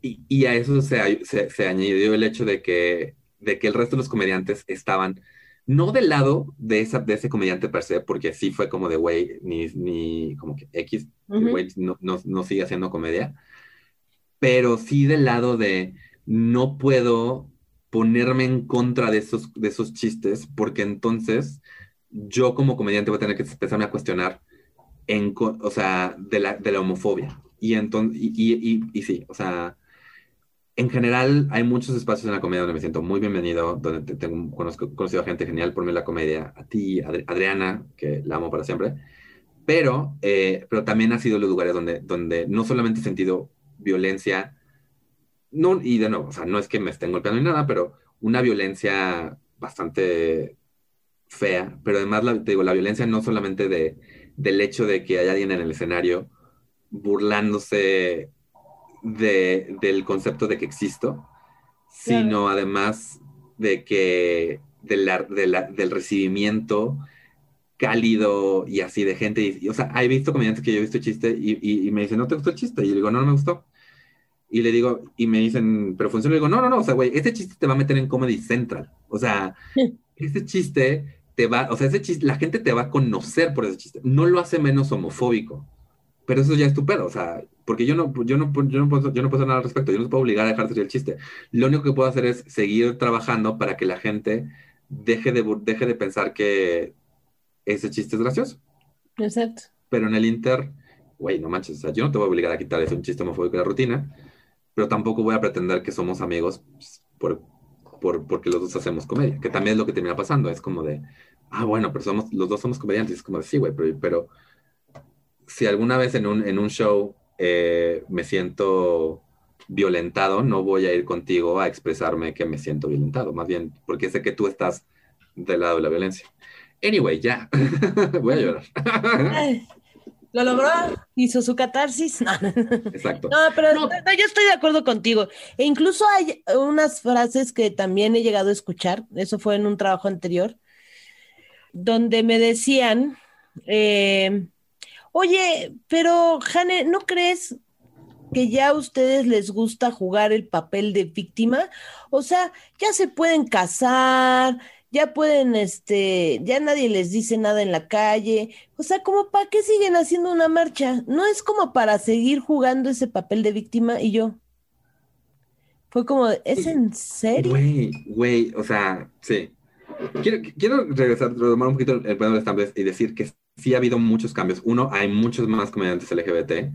Y, y a eso se, se, se, añadió el hecho de que, de que el resto de los comediantes estaban no del lado de, esa, de ese comediante per se, porque sí fue como de, güey, ni, ni como que X, güey, no, no, no sigue haciendo comedia, pero sí del lado de no puedo ponerme en contra de esos, de esos chistes, porque entonces yo como comediante voy a tener que empezarme a cuestionar, en, o sea, de la, de la homofobia. Y, entonces, y, y, sí, o sea, en general hay muchos espacios en la comedia donde me siento muy bienvenido, donde tengo conozco, conocido a gente genial por mí la comedia, a ti, Adriana, que la amo para siempre, pero, eh, pero también ha sido los lugares donde, donde no solamente he sentido violencia, no, y de nuevo, o sea, no es que me estén golpeando ni nada, pero una violencia bastante fea, pero además, la, te digo, la violencia no solamente de, del hecho de que haya alguien en el escenario burlándose de, del concepto de que existo, sino además de que de la, del recibimiento cálido y así de gente. Y, o sea, he visto comediantes que yo he visto chiste y, y, me dicen, ¿no te gustó el chiste? Y yo digo, no, no me gustó. Y le digo, y me dicen, pero funciona. Le digo, no, no, no, o sea, güey, este chiste te va a meter en Comedy Central. O sea, (laughs) ese chiste te va, o sea, ese chiste, la gente te va a conocer por ese chiste. No lo hace menos homofóbico, pero eso ya es tu pedo. O sea, porque yo no, yo no, yo no, puedo, yo no puedo hacer nada al respecto, yo no te puedo obligar a dejar de decir el chiste. Lo único que puedo hacer es seguir trabajando para que la gente deje de, deje de pensar que ese chiste es gracioso. Exacto. Pero en el Inter, güey, no manches, o sea, yo no te voy a obligar a quitar ese un chiste homofóbico de la rutina, pero tampoco voy a pretender que somos amigos por, por, porque los dos hacemos comedia, que también es lo que termina pasando, es como de, ah, bueno, pero somos, los dos somos comediantes, es como de, sí, güey, pero, pero si alguna vez en un, en un show eh, me siento violentado, no voy a ir contigo a expresarme que me siento violentado, más bien porque sé que tú estás del lado de la violencia. Anyway, ya, (laughs) voy a llorar. Lo logró, hizo su catarsis. (laughs) Exacto. No, pero yo estoy de acuerdo contigo. E incluso hay unas frases que también he llegado a escuchar, eso fue en un trabajo anterior, donde me decían, eh, oye, pero Jane, ¿no crees que ya a ustedes les gusta jugar el papel de víctima? O sea, ya se pueden casar, ya pueden, este, ya nadie les dice nada en la calle. O sea, como para qué siguen haciendo una marcha? No es como para seguir jugando ese papel de víctima y yo. Fue como, ¿es en serio? Güey, güey, o sea, sí. Quiero, quiero regresar, tomar un poquito el plano de esta y decir que sí ha habido muchos cambios. Uno, hay muchos más comediantes LGBT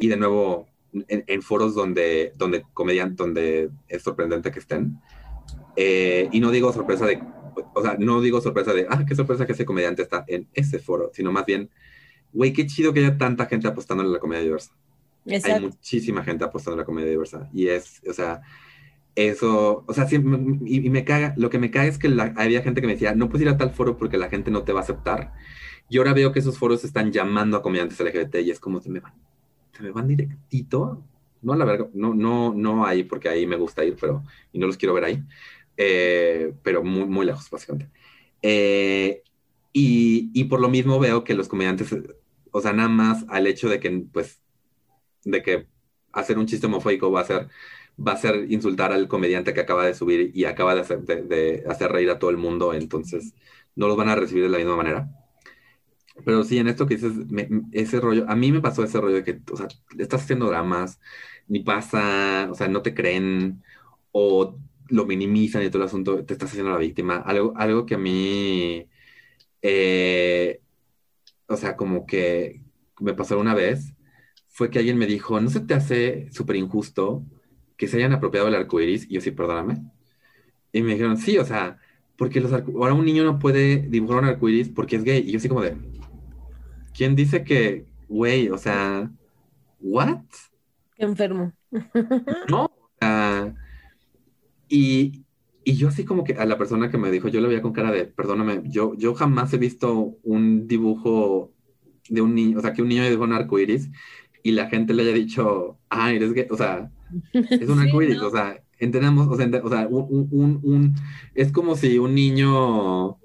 y de nuevo, en, foros donde, donde comedian, donde es sorprendente que estén. Eh, y no digo sorpresa de o sea, no digo sorpresa de, ah, qué sorpresa que ese comediante está en ese foro, sino más bien, güey, qué chido que haya tanta gente apostando en la comedia diversa. Hay muchísima gente apostando en la comedia diversa. Y es, o sea, eso, o sea, y, y, me caga, lo que me caga es que había gente que me decía, no puedes ir a tal foro porque la gente no te va a aceptar. Y ahora veo que esos foros están llamando a comediantes LGBT y es como se me van, se me van directito. No, la verdad, no, no, no ahí porque ahí me gusta ir, pero, y no los quiero ver ahí eh, pero muy, muy lejos, básicamente. Eh, y, y, por lo mismo veo que los comediantes, o sea, nada más al hecho de que, pues, de que hacer un chiste homofóbico va a ser, va a ser insultar al comediante que acaba de subir y acaba de hacer, de, hacer reír a todo el mundo, entonces no los van a recibir de la misma manera. Pero sí, en esto que dices, ese rollo, a mí me pasó ese rollo de que, o sea, estás haciendo dramas, ni pasa, o sea, no te creen, o lo minimizan y todo el asunto, te estás haciendo la víctima. Algo, algo que a mí, eh, o sea, como que me pasó una vez, fue que alguien me dijo, ¿no se te hace súper injusto que se hayan apropiado del arco iris? Y yo sí, perdóname. Y me dijeron, sí, o sea, porque los ahora un niño no puede dibujar un arco iris porque es gay. Y yo sí como de, ¿quién dice que, güey, o sea, what? Qué enfermo. No, o sea, y, y yo así como que a la persona que me dijo, yo le veía con cara de, perdóname, yo, yo jamás he visto un dibujo de un niño, o sea, que un niño dibujó un arco iris y la gente le haya dicho, ah, eres gay, o sea, es un (laughs) arco iris, o sea, entendemos, o sea, o sea un, un, un, es como si un niño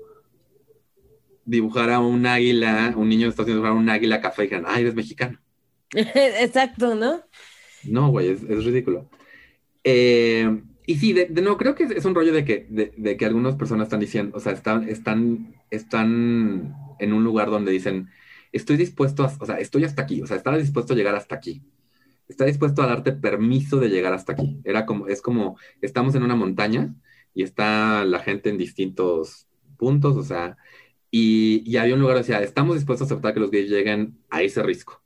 dibujara un águila, un niño está haciendo dibujar un águila café y dijeran, ah, eres mexicano. (laughs) Exacto, ¿no? No, güey, es, es ridículo. Eh, y sí, de, no, creo que es, un rollo de que, de, que algunas personas están diciendo, o sea, están, están, están en un lugar donde dicen, estoy dispuesto a, o sea, estoy hasta aquí, o sea, estaba dispuesto a llegar hasta aquí. Está dispuesto a darte permiso de llegar hasta aquí. Era como, es como, estamos en una montaña y está la gente en distintos puntos, o sea, y, y había un lugar donde decía, estamos dispuestos a aceptar que los gays lleguen a ese risco,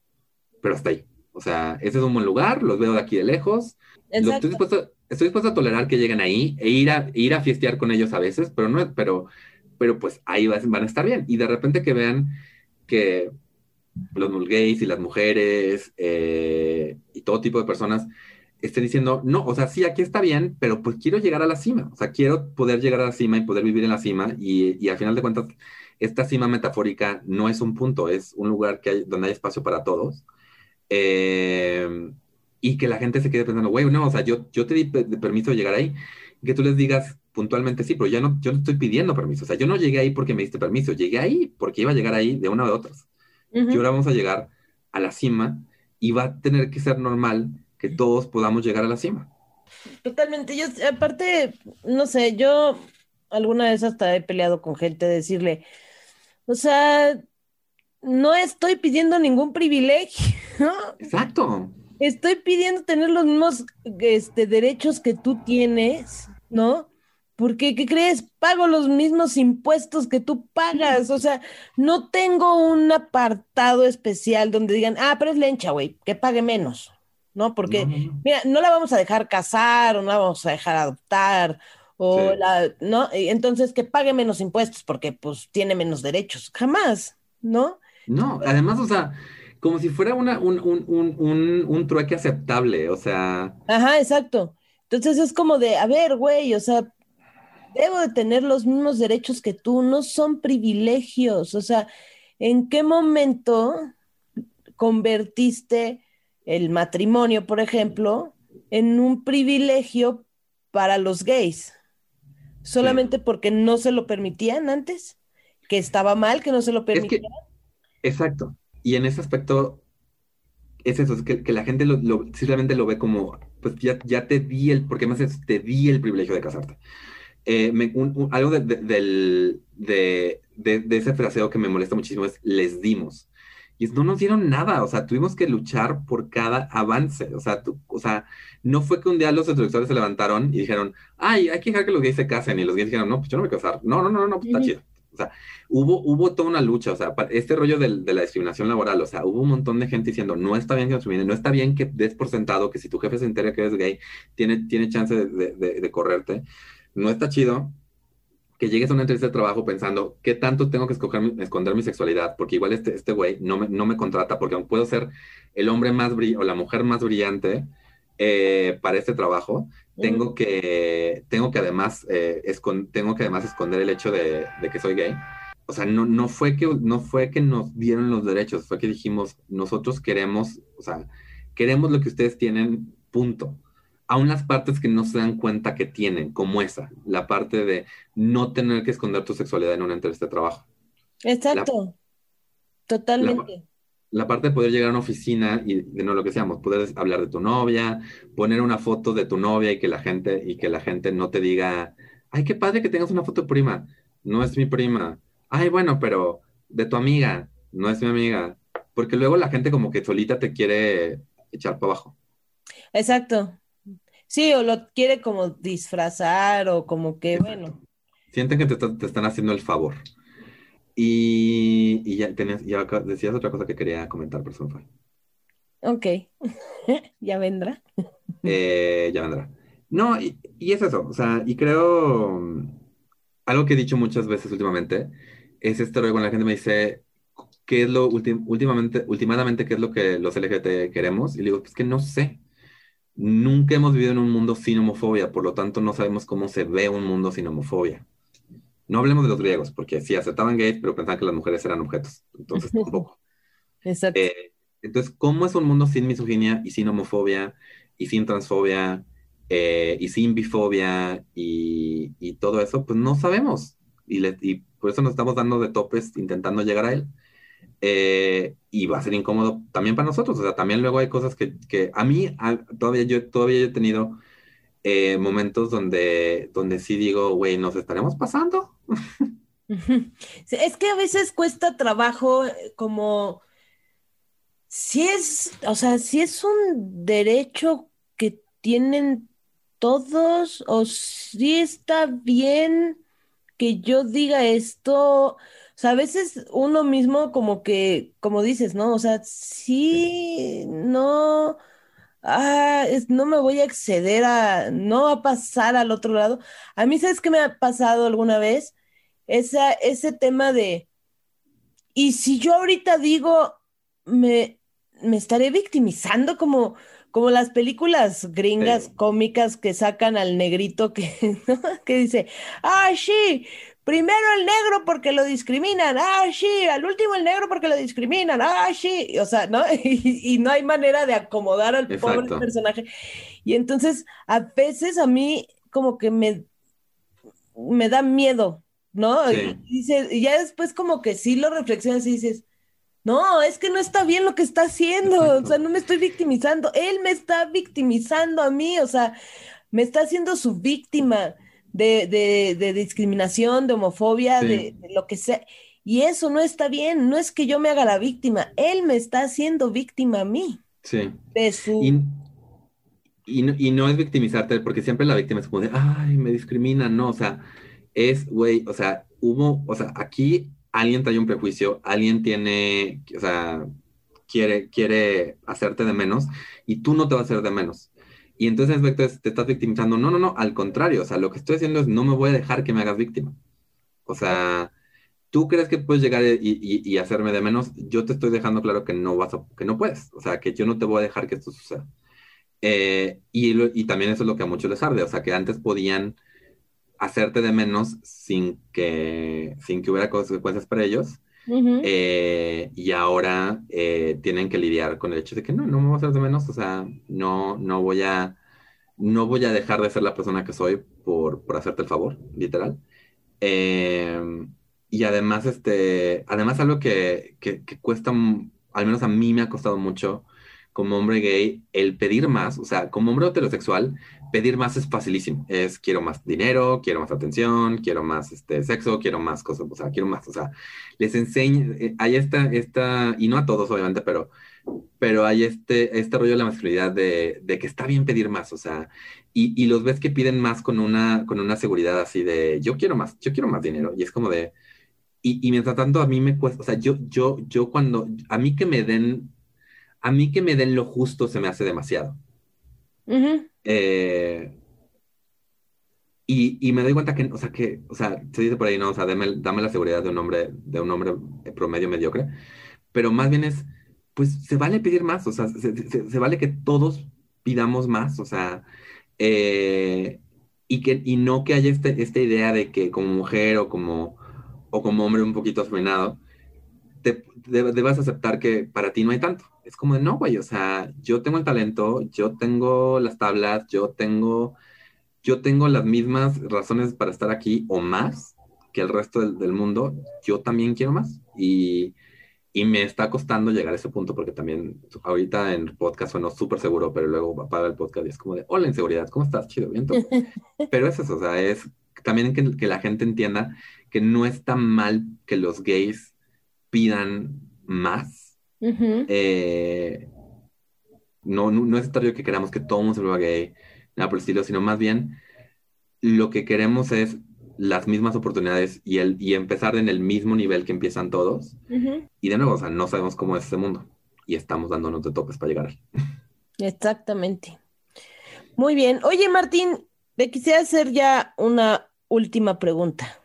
pero hasta ahí. O sea, ese es un buen lugar, los veo de aquí de lejos. Estoy dispuesto, estoy dispuesto a tolerar que lleguen ahí e ir a, ir a fiestear con ellos a veces, pero no, pero, pero pues ahí van a estar bien. Y de repente que vean que los gays y las mujeres eh, y todo tipo de personas estén diciendo, no, o sea, sí, aquí está bien, pero pues quiero llegar a la cima, o sea, quiero poder llegar a la cima y poder vivir en la cima y, y al final de cuentas, esta cima metafórica no es un punto, es un lugar que hay, donde hay espacio para todos. Eh, y que la gente se quede pensando, güey, no, o sea, yo, yo te di permiso de llegar ahí, que tú les digas puntualmente, sí, pero ya no, yo no estoy pidiendo permiso, o sea, yo no llegué ahí porque me diste permiso, llegué ahí porque iba a llegar ahí de una o de otras. Y ahora vamos a llegar a la cima y va a tener que ser normal que todos podamos llegar a la cima. Totalmente, yo aparte, no sé, yo alguna vez hasta he peleado con gente decirle, o sea, no estoy pidiendo ningún privilegio. (laughs) Exacto. Estoy pidiendo tener los mismos este, derechos que tú tienes, ¿no? Porque, ¿qué crees? Pago los mismos impuestos que tú pagas. O sea, no tengo un apartado especial donde digan, ah, pero es lencha, güey, que pague menos, ¿no? Porque, mira, no la vamos a dejar casar o no la vamos a dejar adoptar o la, ¿no? Entonces, que pague menos impuestos porque, pues, tiene menos derechos. Jamás, ¿no? No, además, o sea, como si fuera una, un, un, un, un trueque aceptable, o sea. Ajá, exacto. Entonces es como de, a ver, güey, o sea, debo de tener los mismos derechos que tú, no son privilegios. O sea, ¿en qué momento convertiste el matrimonio, por ejemplo, en un privilegio para los gays? Solamente porque no se lo permitían antes, que estaba mal que no se lo permitían. exacto. Y en ese aspecto es eso, es que, la gente lo, simplemente lo ve como, pues ya, ya te di el, porque más te di el privilegio de casarte. Eh, algo de, de, de, ese fraseo que me molesta muchísimo es les dimos. Y no nos dieron nada, o sea, tuvimos que luchar por cada avance. O sea, o sea, no fue que un día los introductores se levantaron y dijeron, ay, hay que dejar que los gays se casen. Y los gays dijeron, no, pues yo no me voy a casar. No, no, no, no, pues está chido. Sea, hubo, hubo toda una lucha, o sea, este rollo de, de, la discriminación laboral, o sea, hubo un montón de gente diciendo, no está bien que nos no está bien que des por sentado que si tu jefe se entera que eres gay, tiene, tiene chance de, de, de correrte no está chido que llegues a una entrevista de trabajo pensando, ¿qué tanto tengo que escoger, esconder mi sexualidad? Porque igual este, este güey no me, no me contrata, porque aunque puedo ser el hombre más brillante o la mujer más brillante eh, para este trabajo, tengo que, tengo que además, eh, tengo que además esconder el hecho de, de, que soy gay. O sea, no, no, fue que, no fue que nos dieron los derechos, fue que dijimos, nosotros queremos, o sea, queremos lo que ustedes tienen, punto aún las partes que no se dan cuenta que tienen, como esa, la parte de no tener que esconder tu sexualidad en una entrevista de trabajo. Exacto, totalmente. La, parte de poder llegar a una oficina y de no lo que seamos, poder hablar de tu novia, poner una foto de tu novia y que la gente y que la gente no te diga, ay, qué padre que tengas una foto de prima, no es mi prima. Ay, bueno, pero de tu amiga, no es mi amiga, porque luego la gente como que solita te quiere echar para abajo. Exacto. Sí, o lo quiere como disfrazar o como que, bueno. Sienten que te, están haciendo el favor. Y, ya, tenías, ya decías otra cosa que quería comentar, pero eso fue. Ok, (laughs) ya vendrá. Eh, ya vendrá. No, y, es eso, o sea, y creo, algo que he dicho muchas veces últimamente, es esto cuando la gente me dice, ¿qué es lo últimamente, últimamente, qué es lo que los LGBT queremos? Y digo, pues que no sé. Nunca hemos vivido en un mundo sin homofobia, por lo tanto no sabemos cómo se ve un mundo sin homofobia. No hablemos de los griegos, porque sí aceptaban gays, pero pensaban que las mujeres eran objetos. Entonces (laughs) tampoco. Exacto. Eh, entonces, ¿cómo es un mundo sin misoginia y sin homofobia y sin transfobia eh, y sin bifobia y, y, todo eso? Pues no sabemos. Y, y por eso nos estamos dando de topes intentando llegar a él. Eh, y va a ser incómodo también para nosotros. O sea, también luego hay cosas que, que a mí todavía, yo, todavía he tenido eh, momentos donde, donde sí digo, güey, ¿nos estaremos pasando? Es que a veces cuesta trabajo eh, como si es, o sea, si es un derecho que tienen todos o si está bien que yo diga esto o sea, a veces uno mismo como que, como dices, ¿no? O sea, sí, no, ah, no me voy a exceder a, no a pasar al otro lado. A mí, ¿sabes qué me ha pasado alguna vez? Esa, ese tema de, y si yo ahorita digo, me, me estaré victimizando como, como las películas gringas cómicas que sacan al negrito que, (laughs) que dice, ah, sí, Primero el negro porque lo discriminan, ah, sí, al último el negro porque lo discriminan, ah, sí, o sea, ¿no? (laughs) Y, no hay manera de acomodar al pobre personaje. Y entonces, a veces a mí como que me, me da miedo, ¿no? Y, y ya después como que sí lo reflexionas y dices, no, es que no está bien lo que está haciendo, o sea, no me estoy victimizando, él me está victimizando a mí, o sea, me está haciendo su víctima de, de, discriminación, de homofobia, de, lo que sea. Y eso no está bien, no es que yo me haga la víctima, él me está haciendo víctima a mí. Sí. de su... Y, y no, y no es victimizarte, porque siempre la víctima es como de, ay, me discriminan, no, o sea, es, güey, o sea, hubo, o sea, aquí alguien trae un prejuicio, alguien tiene, o sea, quiere, quiere hacerte de menos y tú no te vas a hacer de menos. Y entonces en efecto es- te estás victimizando. No, no, no, al contrario, o sea, lo que estoy haciendo es no me voy a dejar que me hagas víctima. O sea, tú crees que puedes llegar y, y- hacerme de menos, yo te estoy dejando claro que no vas a, que no puedes. O sea, que yo no te voy a dejar que esto suceda. Eh, y, y también eso es lo que a muchos les arde, o sea, que antes podían hacerte de menos sin que, sin que hubiera consecuencias para ellos. Eh, y ahora eh, tienen que lidiar con el hecho de que no, no me voy a hacer de menos, o sea, no, no voy a, no voy a dejar de ser la persona que soy por, por hacerte el favor, literal. Eh, y además, este, además algo que, que, que cuesta, al menos a mí me ha costado mucho como hombre gay, el pedir más, o sea, como hombre heterosexual, pedir más es facilísimo. Es quiero más dinero, quiero más atención, quiero más este, sexo, quiero más cosas, o sea, quiero más, o sea, les enseño, eh, hay esta, esta, y no a todos obviamente, pero, pero hay este, este rollo de la masculinidad de, que está bien pedir más, o sea, y, y los ves que piden más con una, con una seguridad así de yo quiero más, yo quiero más dinero, y es como de, y, y mientras tanto a mí me cuesta, o sea, yo, yo, yo cuando, a mí que me den, a mí que me den lo justo se me hace demasiado. Eh, y, y me doy cuenta que, o sea, que, o sea, se dice por ahí, no, o sea, dame, dame la seguridad de un hombre, de un hombre promedio mediocre, pero más bien es, pues se vale pedir más, o sea, se, se- se vale que todos pidamos más, o sea, eh, y que, y no que haya este, esta idea de que como mujer o como, o como hombre un poquito afeminado, te, de- debas aceptar que para ti no hay tanto. Es como de, no, güey, o sea, yo tengo el talento, yo tengo las tablas, yo tengo, yo tengo las mismas razones para estar aquí o más que el resto del, del mundo, yo también quiero más. Y, y me está costando llegar a ese punto porque también ahorita en podcast sueno súper seguro, pero luego apaga el podcast y es como de, hola, inseguridad, ¿cómo estás? Chido, bien. todo". (laughs) Pero es eso, o sea, es también que, que la gente entienda que no está mal que los gays pidan más. Eh, no, no, no es necesario que queramos que todo el mundo se vuelva gay, nada por el estilo, sino más bien lo que queremos es las mismas oportunidades y, el, y empezar en el mismo nivel que empiezan todos. Y de nuevo, o sea, no sabemos cómo es este mundo y estamos dándonos de topes para llegar. Exactamente. Muy bien. Oye, Martín, te quisiera hacer ya una última pregunta.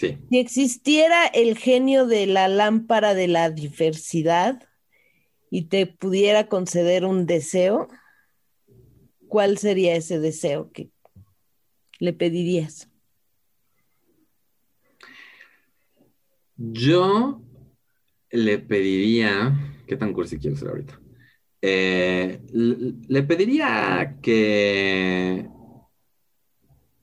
Sí. Si existiera el genio de la lámpara de la diversidad y te pudiera conceder un deseo, ¿cuál sería ese deseo que le pedirías? Yo le pediría, ¿qué tan cursi quiero ser ahorita? Eh, le, le pediría que,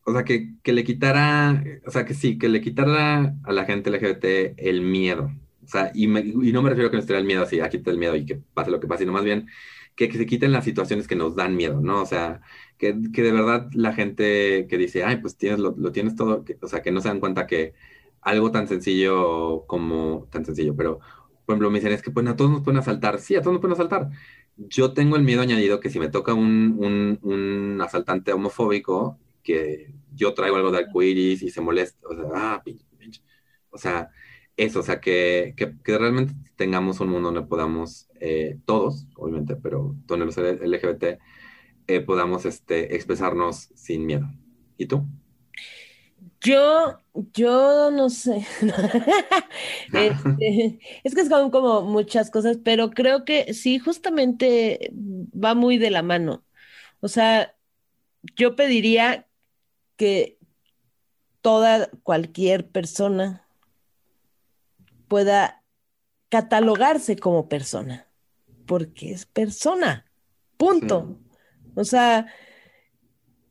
o sea, que, que le quitara, o sea, que sí, que le quitara a la gente LGBT el miedo. O sea, y, me- y no me refiero a que nos tire el miedo así, a quitar el miedo y que pase lo que pase, sino más bien que, que se quiten las situaciones que nos dan miedo, ¿no? O sea, que, que de verdad la gente que dice, ay, pues tienes, lo, lo tienes todo, o sea, que no se dan cuenta que algo tan sencillo como, tan sencillo, pero, por ejemplo, me dicen, es que pues a todos nos pueden asaltar. Sí, a todos nos pueden asaltar. Yo tengo el miedo añadido que si me toca un, un, un asaltante homofóbico, que yo traigo algo de arcoíris y se molesta, o sea, ah, pinche, pinche. O sea, eso, o sea, que, que, que realmente tengamos un mundo donde podamos, eh, todos, obviamente, pero donde los LGBT eh, podamos este, expresarnos sin miedo. ¿Y tú? Yo, yo no sé. (laughs) Este, es que como, como muchas cosas, pero creo que sí, justamente va muy de la mano. O sea, yo pediría que toda, cualquier persona pueda catalogarse como persona, porque es persona, punto. O sea,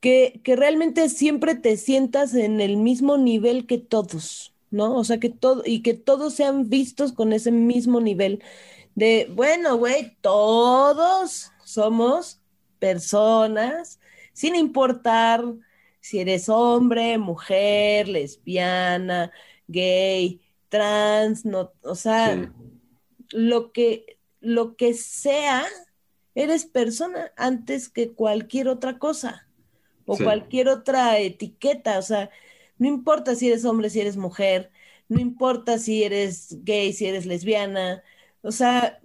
que, que realmente siempre te sientas en el mismo nivel que todos, ¿no? O sea, que todo, y que todos sean vistos con ese mismo nivel de, bueno, güey, todos somos personas, sin importar si eres hombre, mujer, lesbiana, gay, trans, no, o sea, Sí. lo que lo que sea, eres persona antes que cualquier otra cosa o Sí. cualquier otra etiqueta. O sea, no importa si eres hombre, si eres mujer, no importa si eres gay, si eres lesbiana. O sea,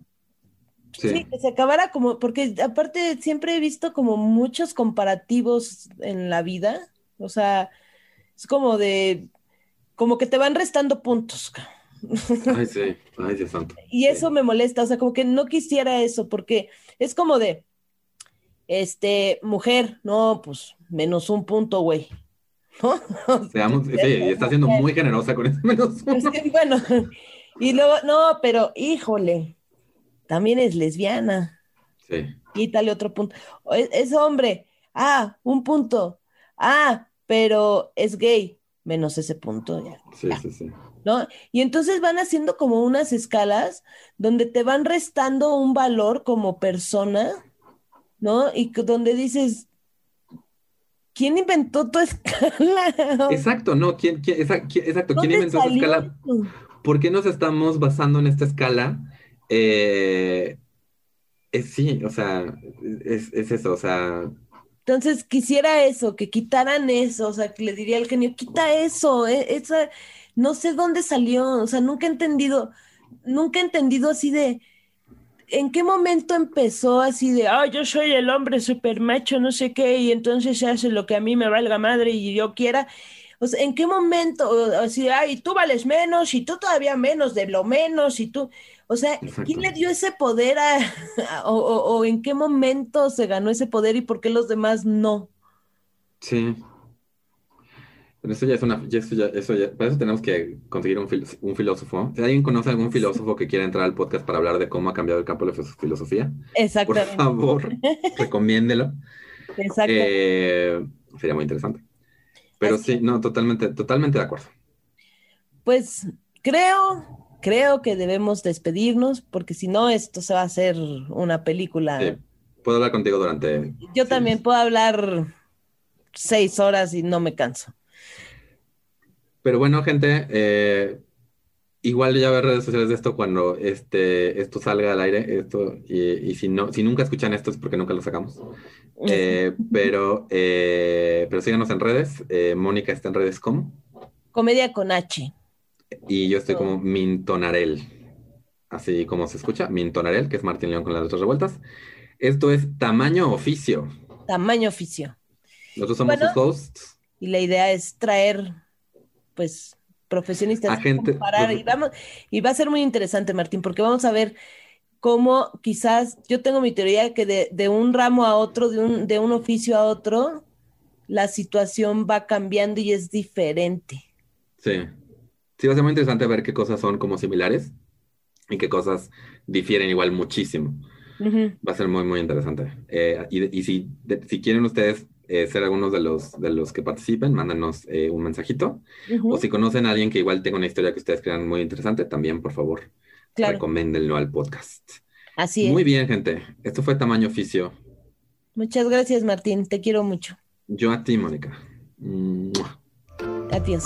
Sí. sí, que se acabara como, porque aparte siempre he visto como muchos comparativos en la vida. O sea, es como de, como que te van restando puntos. (laughs) Ay, sí. Ay, Dios santo. Y eso me molesta, o sea, como que no quisiera eso, porque es como de, este, mujer, no, pues menos un punto, güey. (laughs) ¿No? Seamos, sí, (laughs) y está siendo muy generosa con eso menos uno. que, bueno, y luego, no, pero híjole, también es lesbiana, Sí, quítale otro punto. Es, es hombre, ah, un punto, ah, pero es gay, menos ese punto, ya. sí, sí, sí. ¿no? Y entonces van haciendo como unas escalas donde te van restando un valor como persona, ¿no? Y donde dices, ¿quién inventó tu escala? (laughs) Exacto, no, ¿quién, quién- esa- quién- exacto, ¿quién ¿Dónde inventó esa salió escala? ¿Por qué nos estamos basando en esta escala? Eh, es, sí, o sea, es, es eso, o sea, Entonces quisiera eso, que quitaran eso, o sea, que le diría al genio, quita eso, eh, esa, no sé dónde salió, o sea, nunca he entendido, nunca he entendido así de, ¿en qué momento empezó así de, ah, yo soy el hombre super macho, no sé qué, y entonces se hace lo que a mí me valga madre y yo quiera? O sea, ¿en qué momento? O- Así, ay, tú vales menos y tú todavía menos de lo menos y tú, o sea, Exacto. ¿quién le dio ese poder a, o, o- o en qué momento se ganó ese poder y por qué los demás no? sí. Pero eso ya es una, eso ya, eso ya, para eso tenemos que conseguir un, fil- un filósofo. Si alguien conoce algún filósofo que quiera entrar al podcast para hablar de cómo ha cambiado el campo de la filosofía, por Exactamente, favor, (laughs) recomiéndelo. exactamente. Eh, sería muy interesante. Pero Así sí, no, totalmente, totalmente de acuerdo. Pues creo, creo que debemos despedirnos porque si no esto se va a hacer una película. Sí, puedo hablar contigo durante... Yo sí, también puedo hablar seis horas y no me canso. Pero bueno, gente, eh, igual ya ver redes sociales de esto cuando este, esto salga al aire, esto, y, y si no, si nunca escuchan esto es porque nunca lo sacamos. Eh, pero, eh, pero síganos en redes. Mónica está en redes como, Comedia con H. y yo estoy como Mintonarel. Así como se escucha, Mintonarel, que es Martín León con las letras revueltas. Esto es tamaño oficio. Tamaño oficio. Nosotros somos Bueno. sus hosts. Y la idea es traer, pues, profesionistas A gente- comparar. Y, vamos, y va a ser muy interesante, Martín, porque vamos a ver cómo quizás, yo tengo mi teoría que de, de un ramo a otro, de un, de un oficio a otro, la situación va cambiando y es diferente. Sí. Sí, va a ser muy interesante ver qué cosas son como similares y qué cosas difieren igual muchísimo. Va a ser muy, muy interesante. Eh, y y si, de- si quieren ustedes eh, ser algunos de los, de los que participen, mándanos eh, un mensajito. Ujú, O si conocen a alguien que igual tenga una historia que ustedes crean muy interesante, también, por favor, claro, recomiéndenlo al podcast. así es. Muy bien, gente. Esto fue Tamaño Oficio. Muchas gracias, Martín. Te quiero mucho. Yo a ti, Mónica. Adiós.